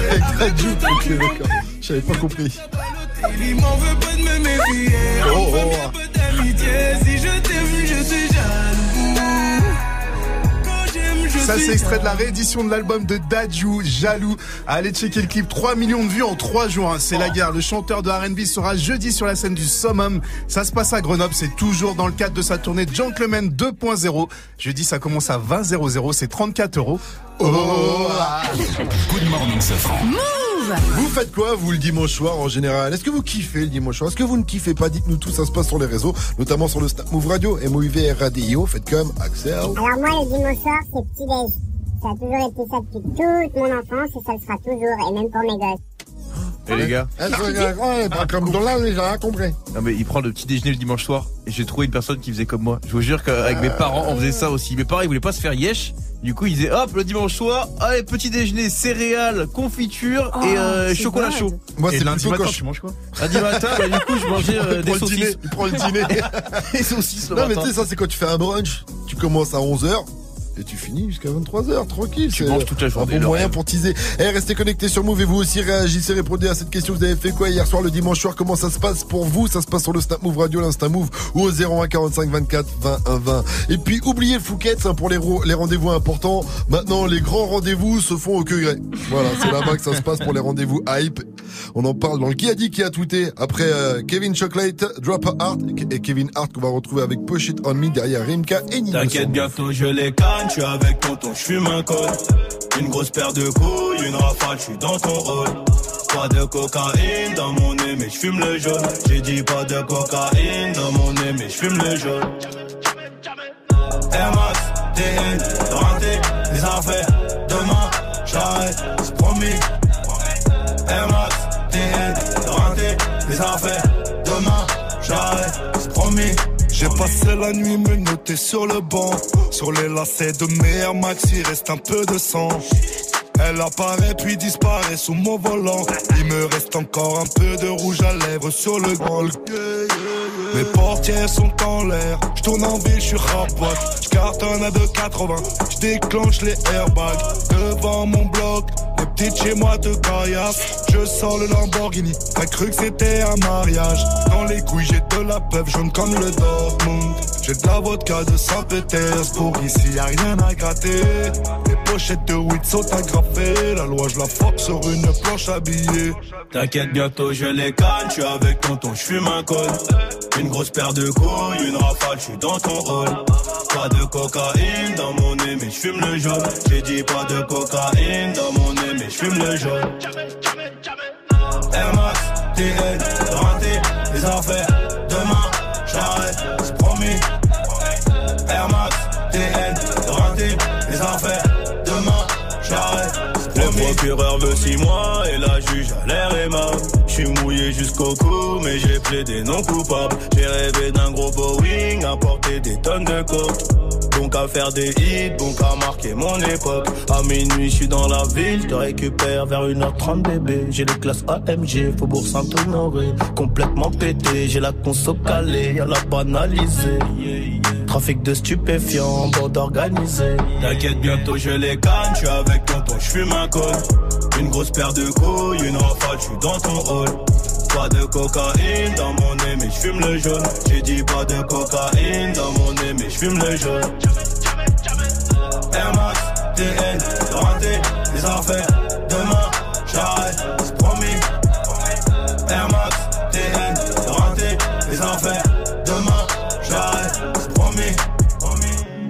Avec Tadjou, ok d'accord. J'avais pas compris. Il m'en veut pas de me méfier. Oh, oh. fait un peu d'amitié. Si je t'aime, je suis jaloux. Quand j'aime, je Ça c'est extrait de la réédition de l'album de Dadju, Jaloux. Allez checker le clip, 3 millions de vues en 3 jours. hein. C'est la guerre. Le chanteur de R&B sera jeudi sur la scène du Summum. Ça se passe à Grenoble. C'est toujours dans le cadre de sa tournée Gentleman 2.0. Jeudi, ça commence à 20 00. C'est 34 euros. Oh, Good morning, Safran. Vous faites quoi, vous, le dimanche soir, en général? Est-ce que vous kiffez le dimanche soir? Est-ce que vous ne kiffez pas? Dites-nous tout, ça se passe sur les réseaux, notamment sur le Snap Move Radio, M-O-U-V-R-A-D-I-O. Faites comme Axel. Alors moi, le dimanche soir, c'est petit-déj. Ça a toujours été ça depuis toute mon enfance et ça le sera toujours, et même pour mes gosses. Et les gars Eh, pas comme dans là, j'ai rien compris. Non mais il prend le petit déjeuner le dimanche soir et j'ai trouvé une personne qui faisait comme moi. Je vous jure qu'avec mes parents on faisait ça aussi. Mes parents ils voulaient pas se faire yesh. Du coup ils disaient hop le dimanche soir, allez petit déjeuner, céréales, confiture Oh, et euh, chocolat chaud. Moi, c'est lundi matin je- tu manges quoi Lundi matin bah, du coup je mangeais euh, des prend le dîner, saucisses. il prend le dîner. des saucisses le Non, mais tu sais, ça, c'est quand tu fais un brunch. Tu commences à 11h. Et tu finis jusqu'à 23h, tranquille. Tu c'est manges toute la journée, Un bon moyen rêve. pour teaser. Eh, restez connectés sur Move et vous aussi réagissez, répondez à cette question. Vous avez fait quoi hier soir, le dimanche soir? Comment ça se passe pour vous? Ça se passe sur le Snap Move Radio, l'Insta Move ou au 01 45 24 20 1 20. Et puis, oubliez le Fouquet hein, pour les, rendez-vous importants. Maintenant, les grands rendez-vous se font au Queugret. Voilà, c'est là-bas que ça se passe pour les rendez-vous hype. On en parle dans le qui a dit qui a tweeté après euh, Kevin Chocolate, Drop a Heart et Kevin Hart qu'on va retrouver avec Push It On Me derrière Rimka et Nino. T'inquiète, bientôt je les canne, je suis avec tonton, je fume un col. Une grosse paire de couilles, une rafale, je suis dans ton rôle. Pas de cocaïne dans mon nez, mais je fume le jaune. J'ai dit pas de cocaïne dans mon nez, mais je fume le jaune. Air Max, TN, les affaires. Demain, j'arrête, c'est promis. Max, TN, les affaires. Demain, j'arrête, c'est promis. J'ai passé la nuit me noter sur le banc. Sur les lacets de mes Air Max, il reste un peu de sang. Elle apparaît puis disparaît sous mon volant. Il me reste encore un peu de rouge à lèvres sur le grand. Mes portières sont en l'air. Je tourne en ville, je suis rapote. Je cartonne à 2,80. Je déclenche les airbags devant mon bloc. Les petites chez moi te caillassent. Je sors le Lamborghini. T'as cru que c'était un mariage. Dans les couilles, j'ai de la peuple jaune comme le Dortmund. J'ai de la vodka de Saint-Pétersbourg. Ici, y a rien à gratter. Les pochettes de weed sont agrafées. La loi, je la force sur une planche habillée. T'inquiète, bientôt je les je suis avec tonton, je fume un col. Une grosse paire de couilles, une rafale, je suis dans ton rôle. Pas de cocaïne dans mon nez, mais je fume le jaune. J'ai dit pas de cocaïne dans mon nez, mais je fume le jaune. Air Max, TN, les affaires. J'ai plaidé non coupable. J'ai rêvé d'un gros Boeing, à porter des tonnes de coke. Donc à faire des hits, donc à marquer mon époque. À minuit, je suis dans la ville, je te récupère vers 1h30 bébé. J'ai les classes AMG, Faubourg Saint-Honoré. Complètement pété, j'ai la conso calée, y'a la banalisée. Trafic de stupéfiants, bande organisée. T'inquiète, bientôt je les canne, je suis avec tonton, je fume un col. Une grosse paire de couilles, une rafale, je suis dans ton rôle. Pas de cocaïne dans mon nez, mais je fume le jaune. J'ai dit pas de cocaïne dans mon nez, mais je fume le jaune. Air Max, TN, les affaires.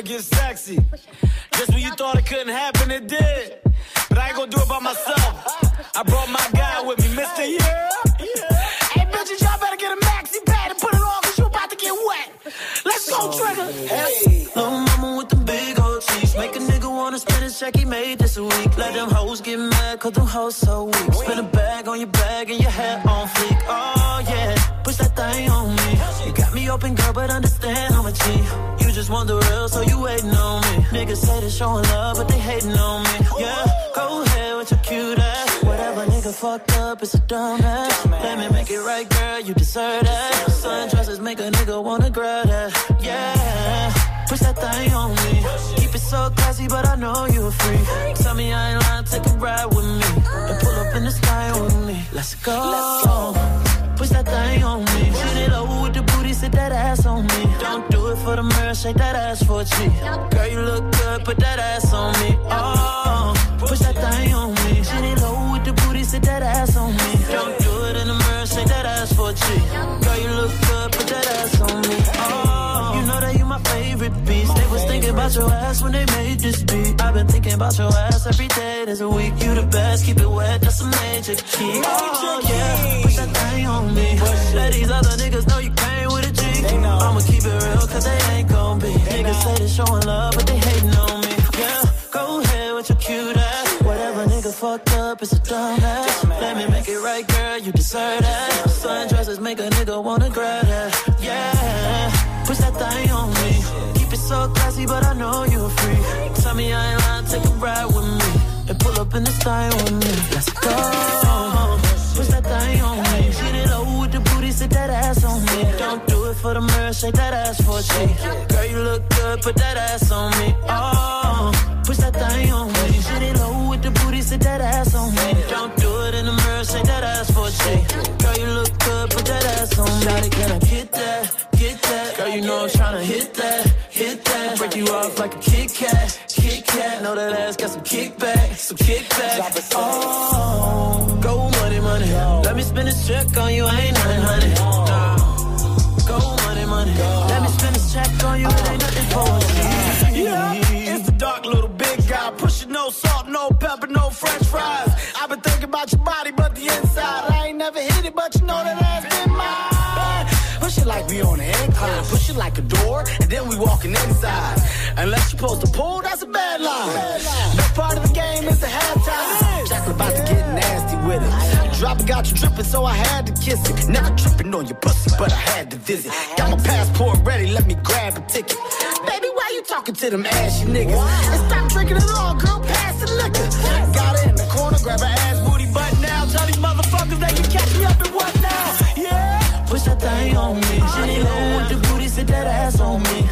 Dropper get sexy. Just when you thought it couldn't happen, it did. But I ain't gonna do it by myself. I brought my guy with me, Mr. Yeah. Hey, bitches, y'all better get a maxi pad and put it on, cause you about to get wet. Let's go, Trigger. Hey, little mama with the big old cheese, make a nigga wanna spend his check he made this week. Let them hoes get mad, cause them hoes so weak. Spin a bag on your bag and your hair on fleek. Oh yeah, push that thing on me. Me open, girl, but understand I'm a G. You just want the real, so you waiting on me. Niggas say they showing love, but they hating on me. Yeah, go ahead with your cute ass. Whatever nigga fucked up, it's a dumb ass. Let me make it right, girl, you deserve that. Sundresses make a nigga wanna grab that. Yeah, push that thing on me. Keep it so classy, but I know you a freak. Tell me I ain't lying, take a ride with me. And pull up in the sky with me. Let's go. Let's go. Push that thing on me. Shoot it low with the booty, sit that ass on me. Don't do it for the mirror, shake that ass for cheat. Girl, you look good, put that ass on me. Oh, push that thing on me. Shoot it low with the booty, sit that ass on me. Don't do it in the mirror, shake that ass for a cheat. Girl, favorite piece. They was thinking about your ass when they made this beat. I've been thinking about your ass every day. There's a week, you the best. Keep it wet, that's a major key. Oh yeah, push that thing on me. Let these other niggas know you came with a G. I'ma keep it real, cause they ain't gon' be. Niggas say they showing love, but they hating on me. Yeah, go ahead with your cute ass. Whatever nigga fucked up, it's a dumb ass. Let me make it right, girl, you deserve that. Sundresses make a nigga wanna grab that. Yeah, push that thing on me. So classy, but I know you a freak. Tell me I ain't lying, take a ride with me. And pull up in the style with me. Let's go. Push that thing on me. Get it low with the booty, sit that ass on me. Don't do it for the mirror, shake that ass for a cheek. Girl, you look good, put that ass on me. Oh, push that thing on me. Get it low with the booty, sit that ass on me. Don't do it in the mirror, shake that ass for a cheek. Girl, you look good, put that ass on me. Shawty, can I like a Kit Kat, Kit Kat. Know that ass got some kickback, some kickback. Oh, go money, money. Let me spin this check on you, I ain't nothing, honey. Nah. Go money, money. Let me spin this check on you, it ain't nothing for a Yeah, it's the dark little big guy. Pushing no salt, no pepper, no french fries. I've been thinking about your body, but the inside. I ain't never hit it, but you know that ass been mine. Push it like we on an incline. Push it like a door, and then we walking inside. Unless you're supposed to pull, that's a bad line. Best part of the game is the halftime. Chocolate about to get nasty with it. Drop got you dripping, so I had to kiss it. Never tripping on your pussy, but I had to visit. Got my passport ready, let me grab a ticket. Baby, why you talking to them ashy niggas? And stop drinking it all, girl, pass the liquor. Got it in the corner, grab her ass booty butt now. Tell these motherfuckers they can catch me up in what now? Yeah. Push that thing on me. Shitty low with the booty, sit that ass on me.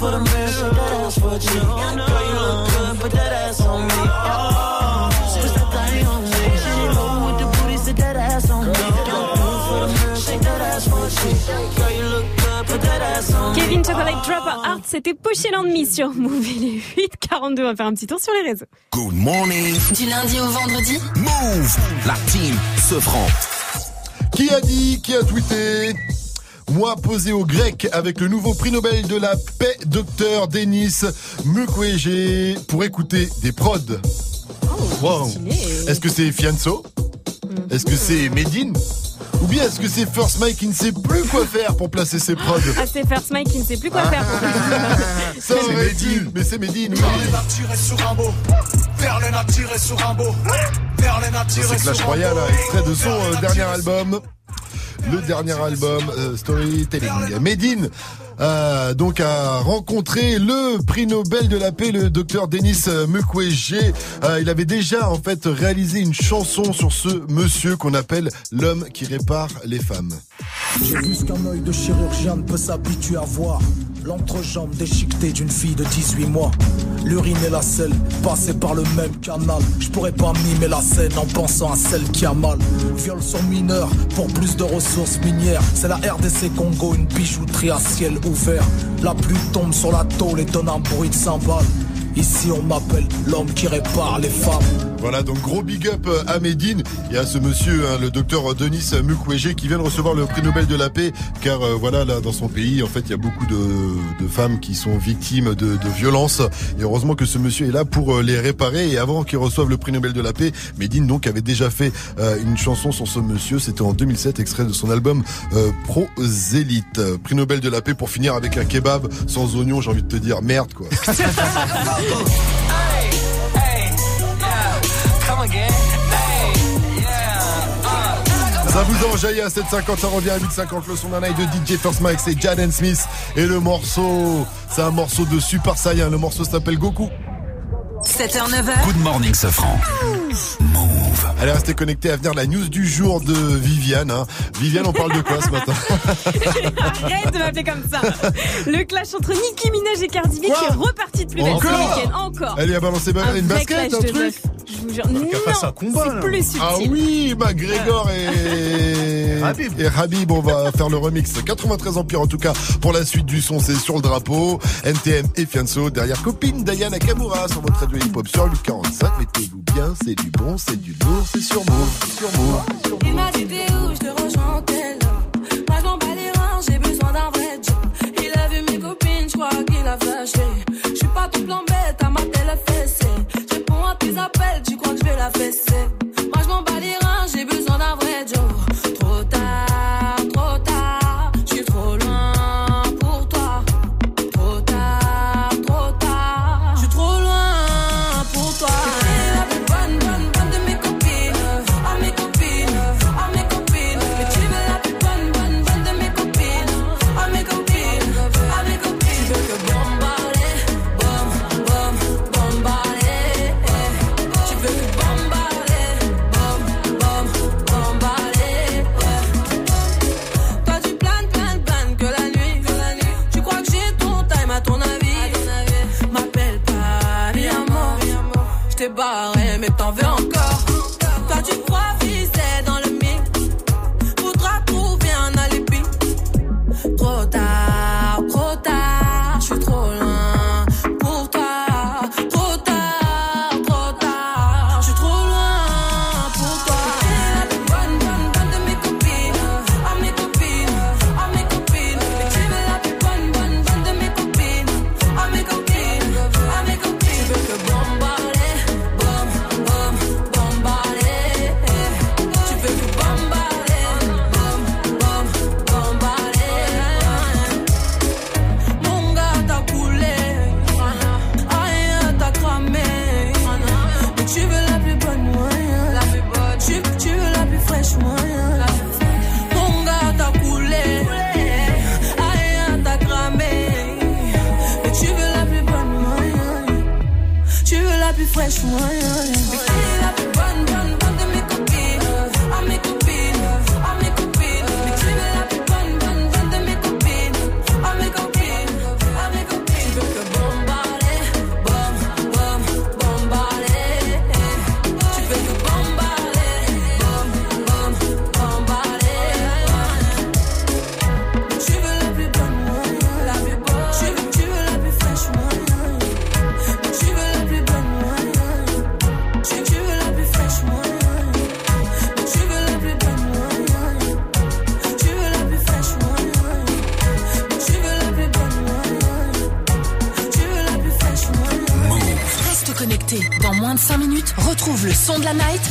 Don't do it for the mirror, shake that ass for a cheek. Girl, you look good, put that ass on me. Oh, push that thing on me. Shitty low with the booty, sit that ass on me. Don't do it for the mirror, shake that ass for a cheek. Girl, you look good, put that ass on me. Kevin Chocolate Drop Art, c'était Poché Me sur Move. Il est 8h42, on va faire un petit tour sur les réseaux. Good morning. Du lundi au vendredi Move. La team se franc. Qui a dit, qui a tweeté? Moi posé au grec avec le nouveau prix Nobel de la paix, docteur Denis Mukwege, pour écouter des prods. Wow. Est-ce que c'est Fianso? Est-ce que c'est Medine? Ou bien est-ce que c'est First Mike qui ne sait plus quoi faire pour placer ses prods? Ah, c'est First Mike qui ne sait plus quoi faire. Ça aurait dû, mais c'est Medine. oui. Verlaine a tiré sur un beau. Verlaine a tiré sur un beau. Verlaine a tiré C'est sur Clash Royale, hein, extrait de son euh, dernier album. Le dernier album, euh, Storytelling. Medine, euh, donc, a rencontré le prix Nobel de la paix, le docteur Denis euh, Mukwege. Il avait déjà, en fait, réalisé une chanson sur ce monsieur qu'on appelle l'homme qui répare les femmes. J'ai vu ce qu'un œil de chirurgien ne peut s'habituer à voir. L'entrejambe déchiquetée d'une fille de 18 mois. L'urine et la selle passées par le même canal. Je pourrais pas mimer la scène en pensant à celle qui a mal. Viol sur mineur pour plus de ressources minières. C'est la RDC Congo, une bijouterie à ciel ouvert. La pluie tombe sur la tôle et donne un bruit de cymbales. Ici on m'appelle l'homme qui répare les femmes. Voilà, donc gros big up euh, à Medine. Il y a ce monsieur, hein, le docteur Denis Mukwege, qui vient de recevoir le prix Nobel de la paix, car euh, voilà, là, dans son pays, en fait, il y a beaucoup de, de femmes qui sont victimes de, de violences. Et heureusement que ce monsieur est là pour euh, les réparer. Et avant qu'il reçoive le prix Nobel de la paix, Medine donc avait déjà fait euh, une chanson sur ce monsieur. C'était en 2007, extrait de son album euh, Prosélite. Euh, Prix Nobel de la paix pour finir avec un kebab sans oignon. J'ai envie de te dire merde, quoi. Hey, come again. Hey, yeah. uh. Ça vous enjaille à 7,50, ça revient à 8,50. Le son d'un night de DJ First Mike, c'est Jaden Smith. Et le morceau, c'est un morceau de Super Saiyan. Le morceau s'appelle Goku. 7h, 9h. Good morning, Safran. Allez, restez connectés à venir la news du jour de Viviane. hein. Viviane, on parle de quoi ce matin Arrête de m'appeler comme ça. Le clash entre Nicki Minaj et Cardi B qui est reparti de plus belle ce Encore week-end. Encore. Elle y a balancé ba- Un une vrai basket, clash un de truc. Je vous jure. Non, un combat, c'est là. plus subtil. Ah oui, McGregor et Habib. et Habib, on va faire le remix. 93 Empire en tout cas pour la suite du son, c'est sur le drapeau. NTM et Fianso derrière copine Diana Nakamura sur votre radio hip hop sur le 45. Mettez-vous bien, c'est du bon, c'est du Il m'a dit t'es où, je te rejoins tel Moi je m'en bats les reins, j'ai besoin d'un vrai job. Il a vu mes copines, je crois qu'il a flashé Je suis pas tout plan bête, à ma télé fessée. Je réponds à tes appels, tu crois que je vais la fesser?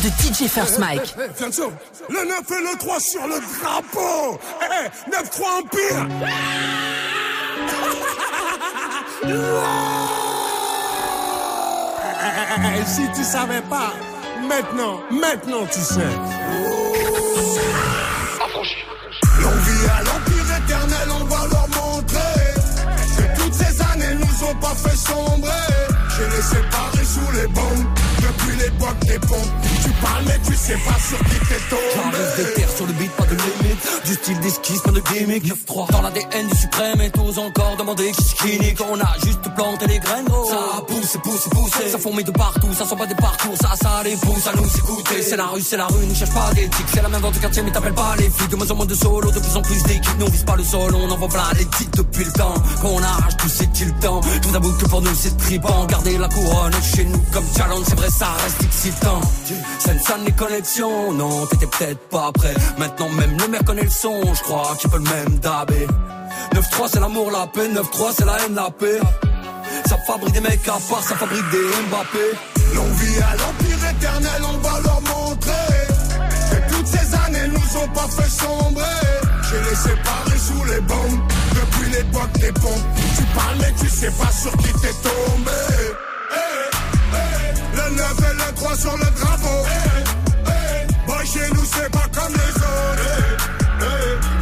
De DJ First Mike. Eh, eh, Fianso, le 9 et le 3 sur le drapeau. Eh, 9-3 Empire Eh, si tu savais pas, maintenant, maintenant tu sais. L'on vit à l'empire éternel, on va leur montrer Que toutes ces années nous ont pas fait sombrer. J'ai les séparés sous les bombes Depuis l'époque des pompes mais tu sais pas sur qui t'es tombé J'arrive des terres sur le beat, pas de limite. Du style d'esquisse, pas de gimmick. 9-3 dans l'ADN du suprême et tous encore demander qui skinny. On a juste planté les graines, gros. Ça pousse, pousse, pousse. Ça fourmille de partout, ça sent pas des parcours. Ça, ça les pousse à nous écouter. C'est la rue, c'est la rue, nous cherche pas d'éthique. C'est la même dans ton quartier, mais t'appelles pas les flics. De moins en moins de solo, de plus en plus d'équipes. Nous vise pas le sol, on envoie plein les titres depuis le temps. Qu'on arrache tout, c'est-il le temps. Tout d'abord que pour nous c'est tripant. Garder la couronne chez nous comme challenge, c'est vrai, ça reste excitant. Scène, ça les connexions, non, t'étais peut-être pas prêt. Maintenant, même le maire connaît le son, je crois qu'il peut le même dabé. 9-3, c'est l'amour, la paix. 9-3, c'est la haine, la paix. Ça fabrique des mecs à part, ça fabrique des Mbappé. L'on vit à l'empire éternel, on va leur montrer Que toutes ces années nous ont pas fait sombrer J'ai les séparés sous les bombes Depuis l'époque des pompes Tu parles mais tu sais pas sur qui t'es tombé Eh, eh, Le Le 9 et le 3 sur le drapeau. Boy, chez nous, c'est pas comme les autres.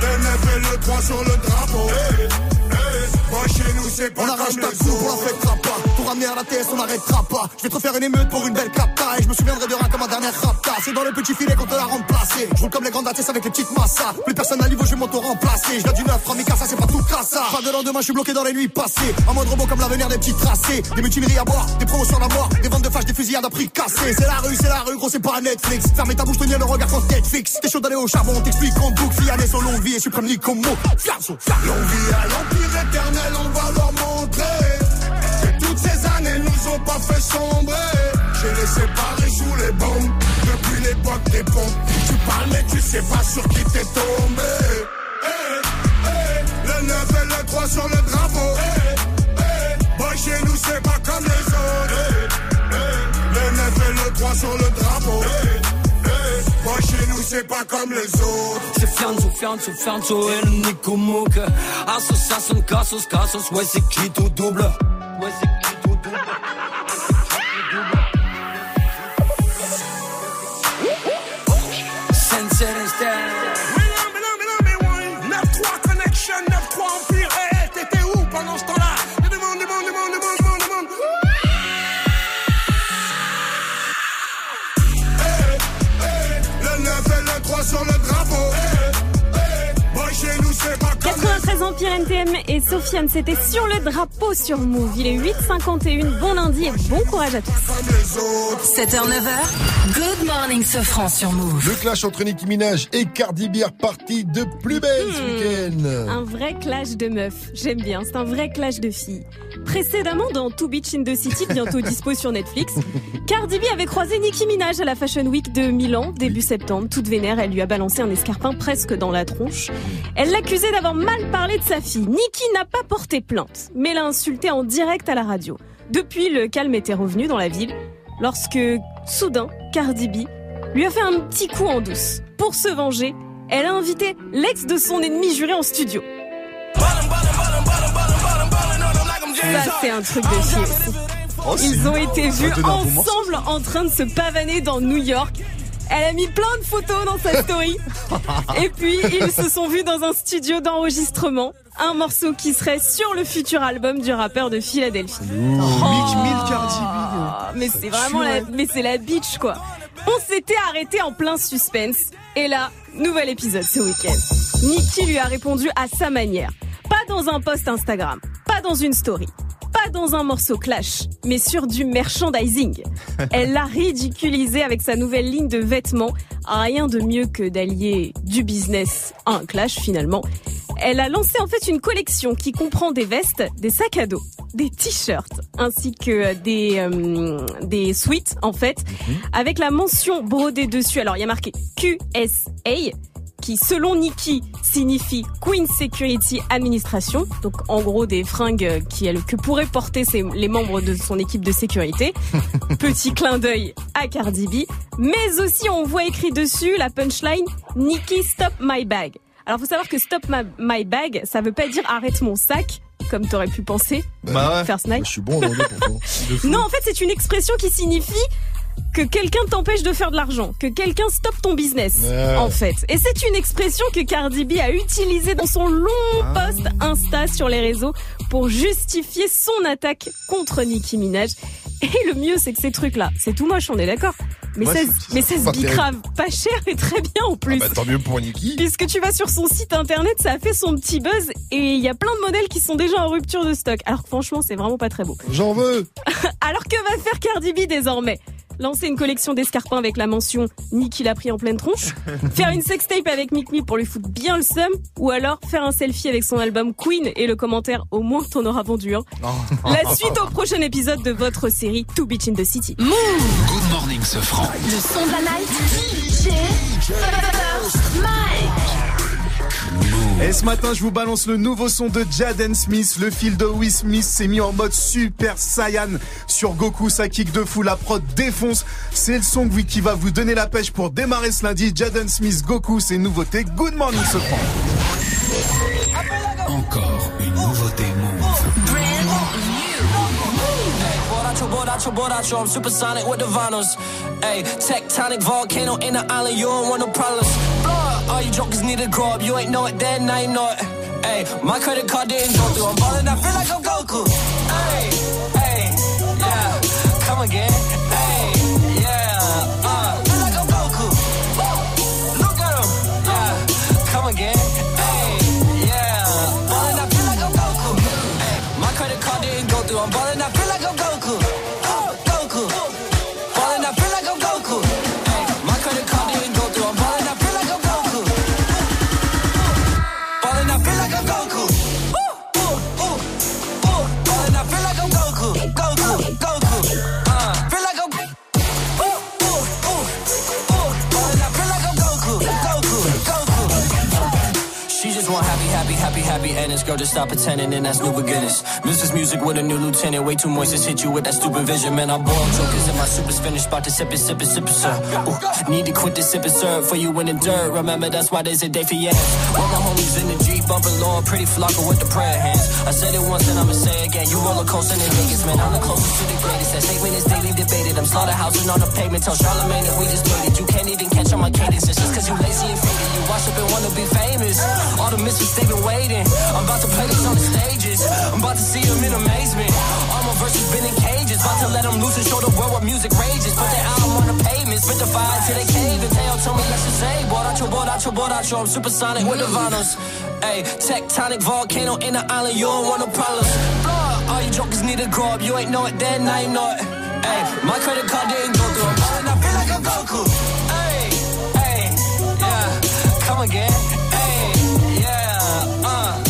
Le 9 et le 3 sur le drapeau. Boy, chez nous, c'est pas On arrache comme ta les coupe, on la autres. fêtera pas. Pour la TS, on n'arrêtera pas. Je vais te refaire une émeute pour une belle capta. Et je me souviendrai de rien comme ma dernière rapta. C'est dans le petit filet qu'on te l'a remplacé. Je roule comme les grandes ATS avec les petites massas. Plus personne à niveau, je vais m'auto-remplacer. Je viens du neuf, Ramika, ça c'est pas tout ça. Pas de lendemain, je suis bloqué dans les nuits passées. En mode robot comme l'avenir des petits tracés. Des mutineries à boire, des promotions à mort. Des ventes de flash, des fusillades à prix cassé. C'est la rue, c'est la rue, gros, c'est pas Netflix. Fermez ta bouche, tenir le regard quand Netflix. T'es chaud d'aller au charbon, t'explique en boucle. Fianès longue vie et suprême comme mot. Vie à l'empire éternel, on va leur montrer ces années nous ont pas fait sombrer. J'ai les séparés sous les bombes depuis l'époque des pompes. Tu parles mais tu sais pas sur qui t'es tombé. Eh, eh, le 9 et le 3 sur le drapeau. Eh, eh, boy, chez nous c'est pas comme les autres. Le 9 et le 3 sur le drapeau. Chez nous c'est pas comme les autres. C'est Fianzo, Fianzo, Fianzo et le Nico Mouk Association, ouais c'est qui tout double? Ouais c'est qui tout double? Et Sofiane, c'était sur le drapeau sur Move. Il est 8h51, bon lundi et bon courage à tous. 7h, 9h, Good Morning Sofran sur Move. Le clash entre Nicki Minaj et Cardi B est reparti de plus belle ce week-end. Un vrai clash de meufs. J'aime bien, c'est un vrai clash de filles. Précédemment dans Two Beach in the City, bientôt dispo sur Netflix, Cardi B avait croisé Nicki Minaj à la Fashion Week de Milan, début septembre. Toute vénère, elle lui a balancé un escarpin presque dans la tronche. Elle l'accusait d'avoir mal parlé de sa fille. Nicki n'a pas porté plainte, mais l'a insultée en direct à la radio. Depuis, le calme était revenu dans la ville, lorsque, soudain, Cardi B lui a fait un petit coup en douce. Pour se venger, elle a invité l'ex de son ennemi juré en studio. Ça, c'est un truc de. Oh, c'est Ils ont été vus ensemble en train de se pavaner dans New York. Elle a mis plein de photos dans sa story. Et puis, ils se sont vus dans un studio d'enregistrement. Un morceau qui serait sur le futur album du rappeur de Philadelphie. Ah, mais c'est vraiment la, mais c'est la bitch quoi. On s'était arrêté en plein suspense. Et là, nouvel épisode ce week-end. Nikki lui a répondu à sa manière. Pas dans un post Instagram, pas dans une story, pas dans un morceau clash, mais sur du merchandising. Elle l'a ridiculisé avec sa nouvelle ligne de vêtements. Rien de mieux que d'allier du business à un clash finalement. Elle a lancé en fait une collection qui comprend des vestes, des sacs à dos, des t-shirts, ainsi que des euh, des suites en fait, avec la mention brodée dessus. Alors il y a marqué QSA qui, selon Nikki, signifie Queen Security Administration. Donc, en gros, des fringues qui, elle, que pourraient porter ses- les membres de son équipe de sécurité. Petit clin d'œil à Cardi B. Mais aussi, on voit écrit dessus la punchline Nikki Stop My Bag. Alors, faut savoir que Stop My, my Bag, ça veut pas dire arrête mon sac, comme t'aurais pu penser. Bah ouais. First Night. Je suis bon. Non, en fait, c'est une expression qui signifie que quelqu'un t'empêche de faire de l'argent, que quelqu'un stoppe ton business, Ouais. en fait. Et c'est une expression que Cardi B a utilisée dans son long Ah. post Insta sur les réseaux pour justifier son attaque contre Nicki Minaj. Et le mieux, c'est que ces trucs-là, c'est tout moche, on est d'accord. Mais, Ouais, ça, mais ça se pas terrible. bicrave pas cher et très bien en plus. Bah, tant mieux pour Niki. Puisque tu vas sur son site internet, ça a fait son petit buzz et il y a plein de modèles qui sont déjà en rupture de stock. Alors que franchement, c'est vraiment pas très beau. J'en veux. Alors que va faire Cardi B désormais? Lancer une collection d'escarpins avec la mention Nicky l'a pris en pleine tronche Faire une sextape avec Mick pour lui foutre bien le seum Ou alors faire un selfie avec son album Queen et le commentaire au moins t'en auras vendu un La suite au prochain épisode de votre série Two Beach in the City Move Good morning, ce franc. Le son de la night. DJ First Mike. Et ce matin, je vous balance le nouveau son de Jaden Smith. Le fil de Will Smith s'est mis en mode Super Saiyan sur Goku. Ça kick de fou, la prod défonce. C'est le son qui va vous donner la pêche pour démarrer ce lundi. Jaden Smith, Goku, c'est nouveauté. Good morning, ce franc. Encore I'm supersonic with the vinyls. Ayy, tectonic volcano in the island, you don't want no problems. Blood, all you jokers need to grow up. You ain't know it then, you know it. Ayy, my credit card didn't go through. I'm ballin', I feel like I'm Goku. Ayy, ayy, yeah, come again. Happy endings. Girl, just stop pretending and that's new beginnings. Mrs. Music with a new lieutenant. Way too moist, just hit you with that stupid vision. Man, I boil jokers in my super spinach. About to sip it, sip it, sip it, sir. Ooh, need to quit the sip it, sir. For you in the dirt. Remember, that's why there's a day for yes. All my homies in the Jeep, bumping low, pretty flocker with the prayer hands. I said it once and I'ma say again. You roller coaster in Vegas, man. I'm the closest to the greatest. That statement is daily debated. I'm slaughterhousing on the pavement. Tell Charlemagne that we just it. You can't even catch on my cadence. It's just cause you lazy and faded. You wash up and wanna be famous. All the misfits, they've been waiting. I'm about to play this on the stages. I'm about to see them in amazement. All my verses been in cages. About to let them loose and show the world what music rages. Put their album on the pavement. Spit the fire till they cave. And Teo told me, let's say, Borracho, Borracho, Borracho. I'm supersonic with the vinyls. Tectonic volcano in the island. You don't want no problems. Blood, all you jokers need to grow up. You ain't know it then, now you know it. Ayy, my credit card didn't go through. I'm ballin', I feel like I'm Goku. Ayy, ayy, yeah, come again. Ayy, yeah, uh,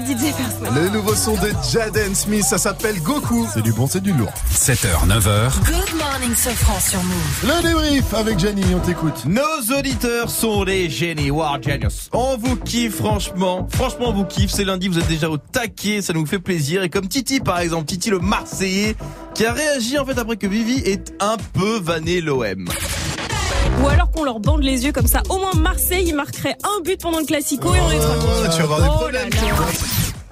de DJ First. Le nouveau son de Jaden Smith, ça s'appelle Goku. C'est du bon, c'est du lourd. 7h, 9h. Good morning, Sofran sur Move. Le débrief avec Jenny, on t'écoute. Nos auditeurs sont des génies, War Genius. On vous kiffe franchement, franchement on vous kiffe. C'est lundi, vous êtes déjà au taquet, ça nous fait plaisir. Et comme Titi par exemple, Titi le Marseillais, qui a réagi en fait après que Vivi ait un peu vanné l'OM. Ou alors qu'on leur bande les yeux comme ça. Au moins Marseille, il marquerait un but pendant le classico et on est tranquille. tu vas avoir des Oh problèmes, là là.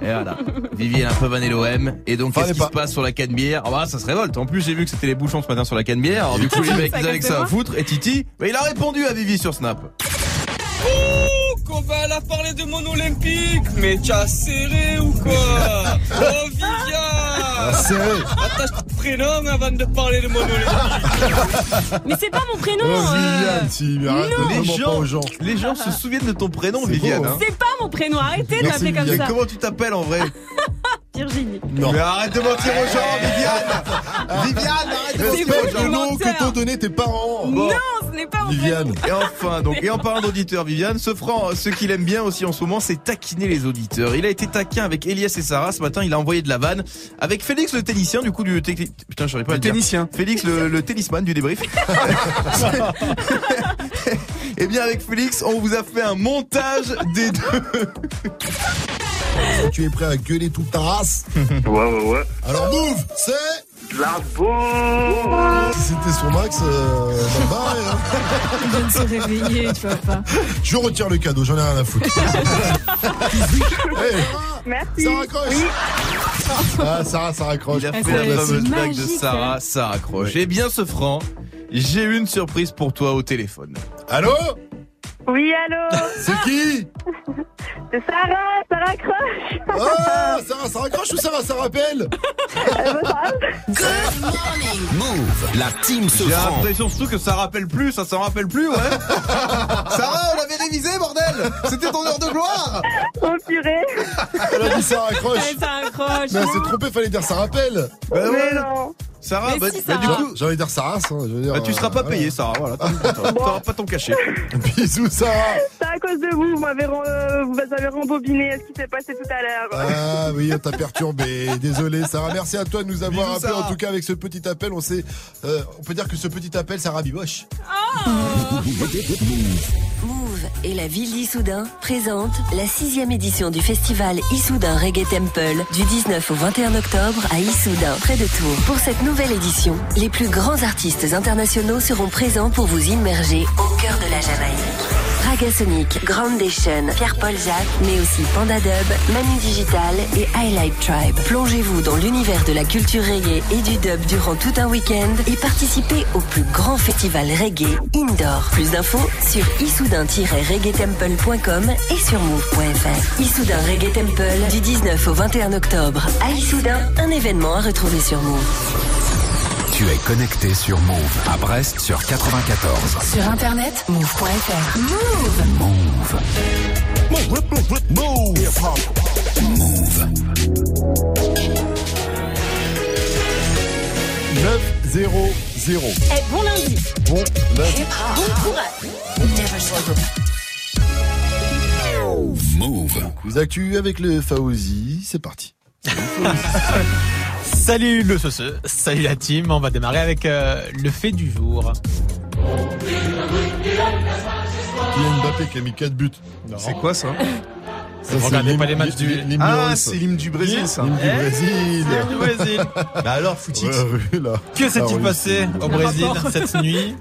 Et voilà. Vivi elle a un peu vanné l'OM. Et donc qu'est-ce qui pas. se passe sur la canne bière? Ah bah ça se révolte. En plus j'ai vu que c'était les bouchons ce matin sur la canne bière. Alors du coup les mecs ils avaient que ça à foutre. Et Titi, bah, il a répondu à Vivi sur Snap. Qu'on va aller parler de mon olympique Mais t'as serré ou quoi Oh Viviane serré. Attache ton prénom avant de parler de mon olympique Mais c'est pas mon prénom. Oh, euh, Viviane, si, mais arrête, non. ne Les pas gens, aux gens. les gens se souviennent de ton prénom C'est Viviane. beau, hein. C'est pas mon prénom. Arrêtez de m'appeler comme Viviane. ça. Comment tu t'appelles en vrai Virginie. Non. Mais arrête de mentir aux gens, Viviane Viviane, arrête de mentir aux gens le nom menteur. que t'ont donné tes parents. Non, ce n'est pas mon prénom. Viviane. Et enfin, donc, et en parlant d'auditeurs, Viviane, ce franc, ce qu'il aime bien aussi en ce moment, c'est taquiner les auditeurs. Il a été taquin avec Elias et Sarah. Ce matin, il a envoyé de la vanne avec Félix le tennicien, du coup, du Putain, je pas Le le dire. tennicien. Félix le, le tennisman du débrief. Et bien, avec Félix, on vous a fait un montage des deux. Tu es prêt à gueuler toute ta race? Ouais, ouais, ouais. Alors move, c'est... La boum Si c'était son max, euh, bah, barré, hein. Il vient de se réveiller, tu vois pas. Je retire le cadeau, j'en ai rien à foutre. hey, Merci. ça raccroche Ah, Sarah, ça raccroche. Il a Ah, fait la fameuse blague de Sarah, ça raccroche. Eh bien, ce franc, j'ai une surprise pour toi au téléphone. Allô? Oui, allô C'est qui C'est Sarah, ça raccroche Ah, Sarah, ça raccroche ou Sarah, ça rappelle Good morning. Move, la team se J'ai l'impression surtout que ça rappelle plus, ça s'en rappelle plus, ouais. Sarah, on avait révisé, bordel C'était ton heure de gloire Oh purée Elle a dit ça raccroche. Ouais, ça accroche. Mais elle s'est trompée, fallait dire ça rappelle. Bah ouais. Mais non Sarah, bah, si, bah, du Sarah. coup, J'ai envie de dire Sarah, hein, je veux dire, bah, tu seras pas euh, payé, Sarah. Voilà. T'auras pas ton cachet. Bisous Sarah. C'est à cause de vous, vous m'avez euh, vous avez rembobiné ce qui s'est passé tout à l'heure. Ah oui, on t'a perturbé. Désolé Sarah, merci à toi de nous avoir Bisous, appelé. En Sarah. tout cas, avec ce petit appel, on sait, euh, on peut dire que ce petit appel, ça rabiboche. Move et la ville d'Issoudun présentent la sixième édition du festival Issoudun Reggae Temple du 19 au 21 octobre à Issoudun, près de Tours. Pour cette nouvelle édition, les plus grands artistes internationaux seront présents pour vous immerger au cœur de la Jamaïque. Raga Sonic, Groundation, Pierre-Paul Jacques, mais aussi Panda Dub, Manu Digital et Highlight Tribe. Plongez-vous dans l'univers de la culture reggae et du dub durant tout un week-end et participez au plus grand festival reggae indoor. Plus d'infos sur issoudun-reggaetemple.com et sur move.fr. Issoudun Reggae Temple du 19 au 21 octobre à Issoudun, un événement à retrouver sur Move. Tu es connecté sur Move à Brest sur 94. Sur internet, move.fr. Move Move. Move. 9-0-0. Eh, bon lundi. Bon, lundi. Bon courage. Move. Les actus avec le Faouzi, c'est parti. Salut le sauceux, salut la team, on va démarrer avec euh, le fait du jour. Kylian Mbappé qui a mis 4 buts. C'est quoi ça? Ça, Vous c'est regardez l'hymne- pas les matchs du- l'hymne Ah, c'est l'hymne du Brésil, ça. L'hymne du Eh, Brésil. c'est du Brésil. Bah alors, footix. Ouais, là. Que Ah, s'est-il oui. passé au Brésil cette nuit?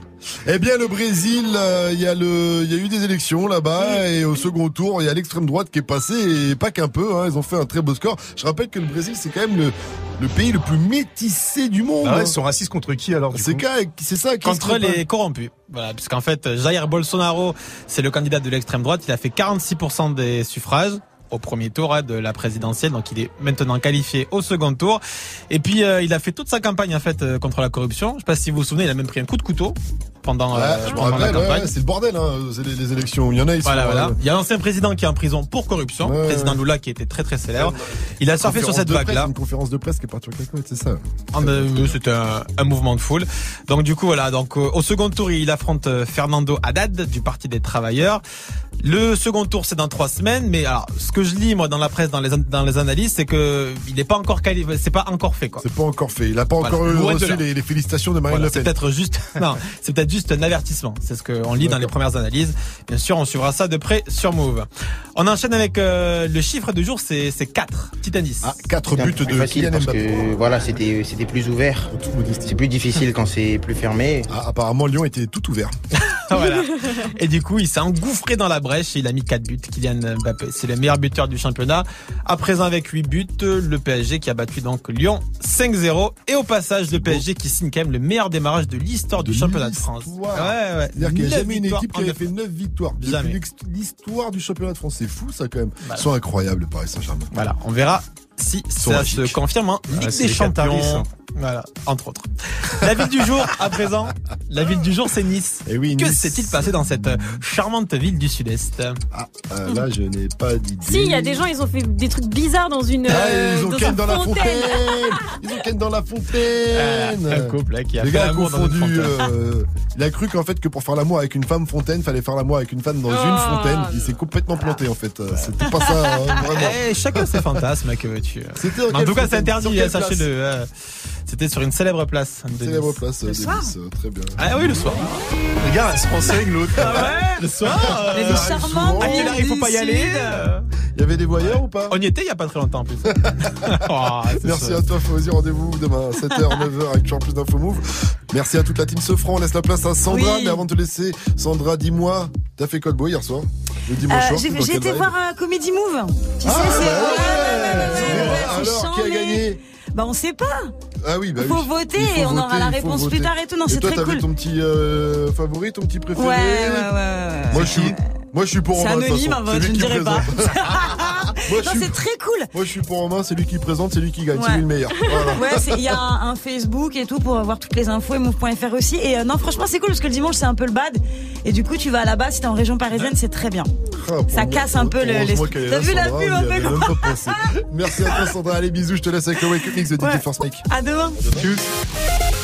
Eh bien, le Brésil, euh, il y a le, il y a eu des élections là-bas et au second tour, il y a l'extrême droite qui est passée et pas qu'un peu. Hein, ils ont fait un très beau score. Je rappelle que le Brésil, c'est quand même le, le pays le plus métissé du monde. Ah ouais, hein. ils sont racistes contre qui alors C'est ça, qui Contre les corrompus. Voilà, puisqu'en fait, Jair Bolsonaro, c'est le candidat de l'extrême droite. Il a fait 46% des suffrages au premier tour hein, de la présidentielle, donc il est maintenant qualifié au second tour. Et puis euh, il a fait toute sa campagne en fait euh, contre la corruption. Je sais pas si vous vous souvenez, il a même pris un coup de couteau pendant, Ouais, euh, pendant la rappelle, campagne. ouais, c'est le bordel, hein, c'est les, les élections. Il y en a, Voilà, voilà. euh, Il y a l'ancien président qui est en prison pour corruption, Ouais, président. Lula qui était très très célèbre. Il a surfé sur cette vague-là. Une conférence de presse qui est partie en c'est ça. Oui, C'était un, un mouvement de foule. Donc du coup voilà. Donc euh, au second tour, il affronte euh, Fernando Haddad du Parti des Travailleurs. Le second tour, c'est dans trois semaines. Mais alors, ce que je lis moi dans la presse, dans les an- dans les analyses, c'est que il n'est pas encore qualifié. C'est pas encore fait quoi. C'est pas encore fait. Il a pas Voilà. encore reçu les, les félicitations de Marine Voilà, Le c'est Pen. peut-être juste, non, c'est peut-être juste un avertissement. C'est ce qu'on lit dans les premières analyses. Bien sûr, on suivra ça de près sur Move. On enchaîne avec euh, le chiffre du jour, c'est c'est 4. Petit indice. Ah, 4 C'est un peu plus facile parce que voilà, c'était c'était plus ouvert. C'est plus difficile quand c'est plus fermé. Ah, apparemment, Lyon était tout ouvert. voilà. Et du coup, il s'est engouffré dans la brèche et il a mis 4 buts. Kylian Mbappé, c'est le meilleur buteur du championnat. À présent, avec 8 buts, le PSG qui a battu donc Lyon 5-0. Et au passage, le PSG qui signe quand même le meilleur démarrage de l'histoire du championnat de France. Ouais, ouais. C'est-à-dire qu'il n'y a jamais une équipe qui avait fait 9 victoires. Jamais. l'histoire du championnat de France. C'est fou, ça, quand même. Voilà. Ils sont incroyables, le Paris Saint-Germain. Voilà, on verra si ça se confirme en Ligue Ah, c'est des Champions. Voilà, entre autres. La ville du jour, à présent. La ville du jour, c'est Nice. Et Eh oui, que Nice. s'est-il passé dans cette euh, charmante ville du Sud-Est? Ah, euh, là, je n'ai pas d'idée. Si, il y a des gens, ils ont fait des trucs bizarres dans une. Ah, euh, ils ont dans une dans la fontaine. Ils ont ken dans la fontaine Ah, un couple là, qui a Le fait gars a l'amour dans une confondu. fontaine. euh, il a cru qu'en fait que pour faire l'amour avec une femme fontaine, fallait faire l'amour avec une femme dans une Oh. fontaine. Il s'est complètement planté en fait. Euh, C'était pas ça hein, vraiment. Eh, chacun ses fantasmes, que En tout cas, c'est interdit, hein, sachez-le. Euh, C'était sur une célèbre place. Célèbre place euh, de soir euh, très bien. Ah oui, le soir. Les gars, se renseigne l'autre. Ah ouais, le soir. euh, Elle est charmante. À quelle heure il faut pas y aller euh, Il y avait des voyeurs ou pas On y était il y a pas très longtemps en plus. Oh, c'est Merci ça. à toi, Fauzi. Rendez-vous demain à 7h, 9h avec toujours plus d'infos move. Merci à toute la team Sofran. On laisse la place à Sandra. Oui. Mais avant de te laisser, Sandra, dis-moi, t'as fait quoi de beau hier soir Le dimanche Euh, soir J'ai été voir un Comedy Move. Tu Ah, sais, bah c'est. ouais. ouais, ouais, ouais, ouais, ouais, Alors, c'est qui a gagné Bah, on sait pas. Ah oui, bah Faut oui. voter Il faut et on aura la réponse plus tard et tout. Non, c'est très cool. ton petit euh, favori, ton petit préféré Ouais, ouais, ouais, ouais. Moi, je suis, moi, je suis pour C'est anonyme, un vote, je ne qui dirai pas. non, c'est très cool. Moi, je suis pour Romain, c'est lui qui présente, c'est lui qui gagne, Ouais. c'est lui le meilleur. Voilà. Ouais, il y a un, un Facebook et tout pour avoir toutes les infos et move.fr aussi. Et euh, non, franchement, c'est cool parce que le dimanche, c'est un peu le bad. Et du coup, tu vas là-bas, si t'es en région parisienne, c'est très bien. Ah, Ça casse un peu le- T'as vu la pub un peu pas pensé. Merci à toi, Sandra. Allez, bisous, je te laisse avec le Wake Up Mix de DJ First Mike. À demain. Tchuss.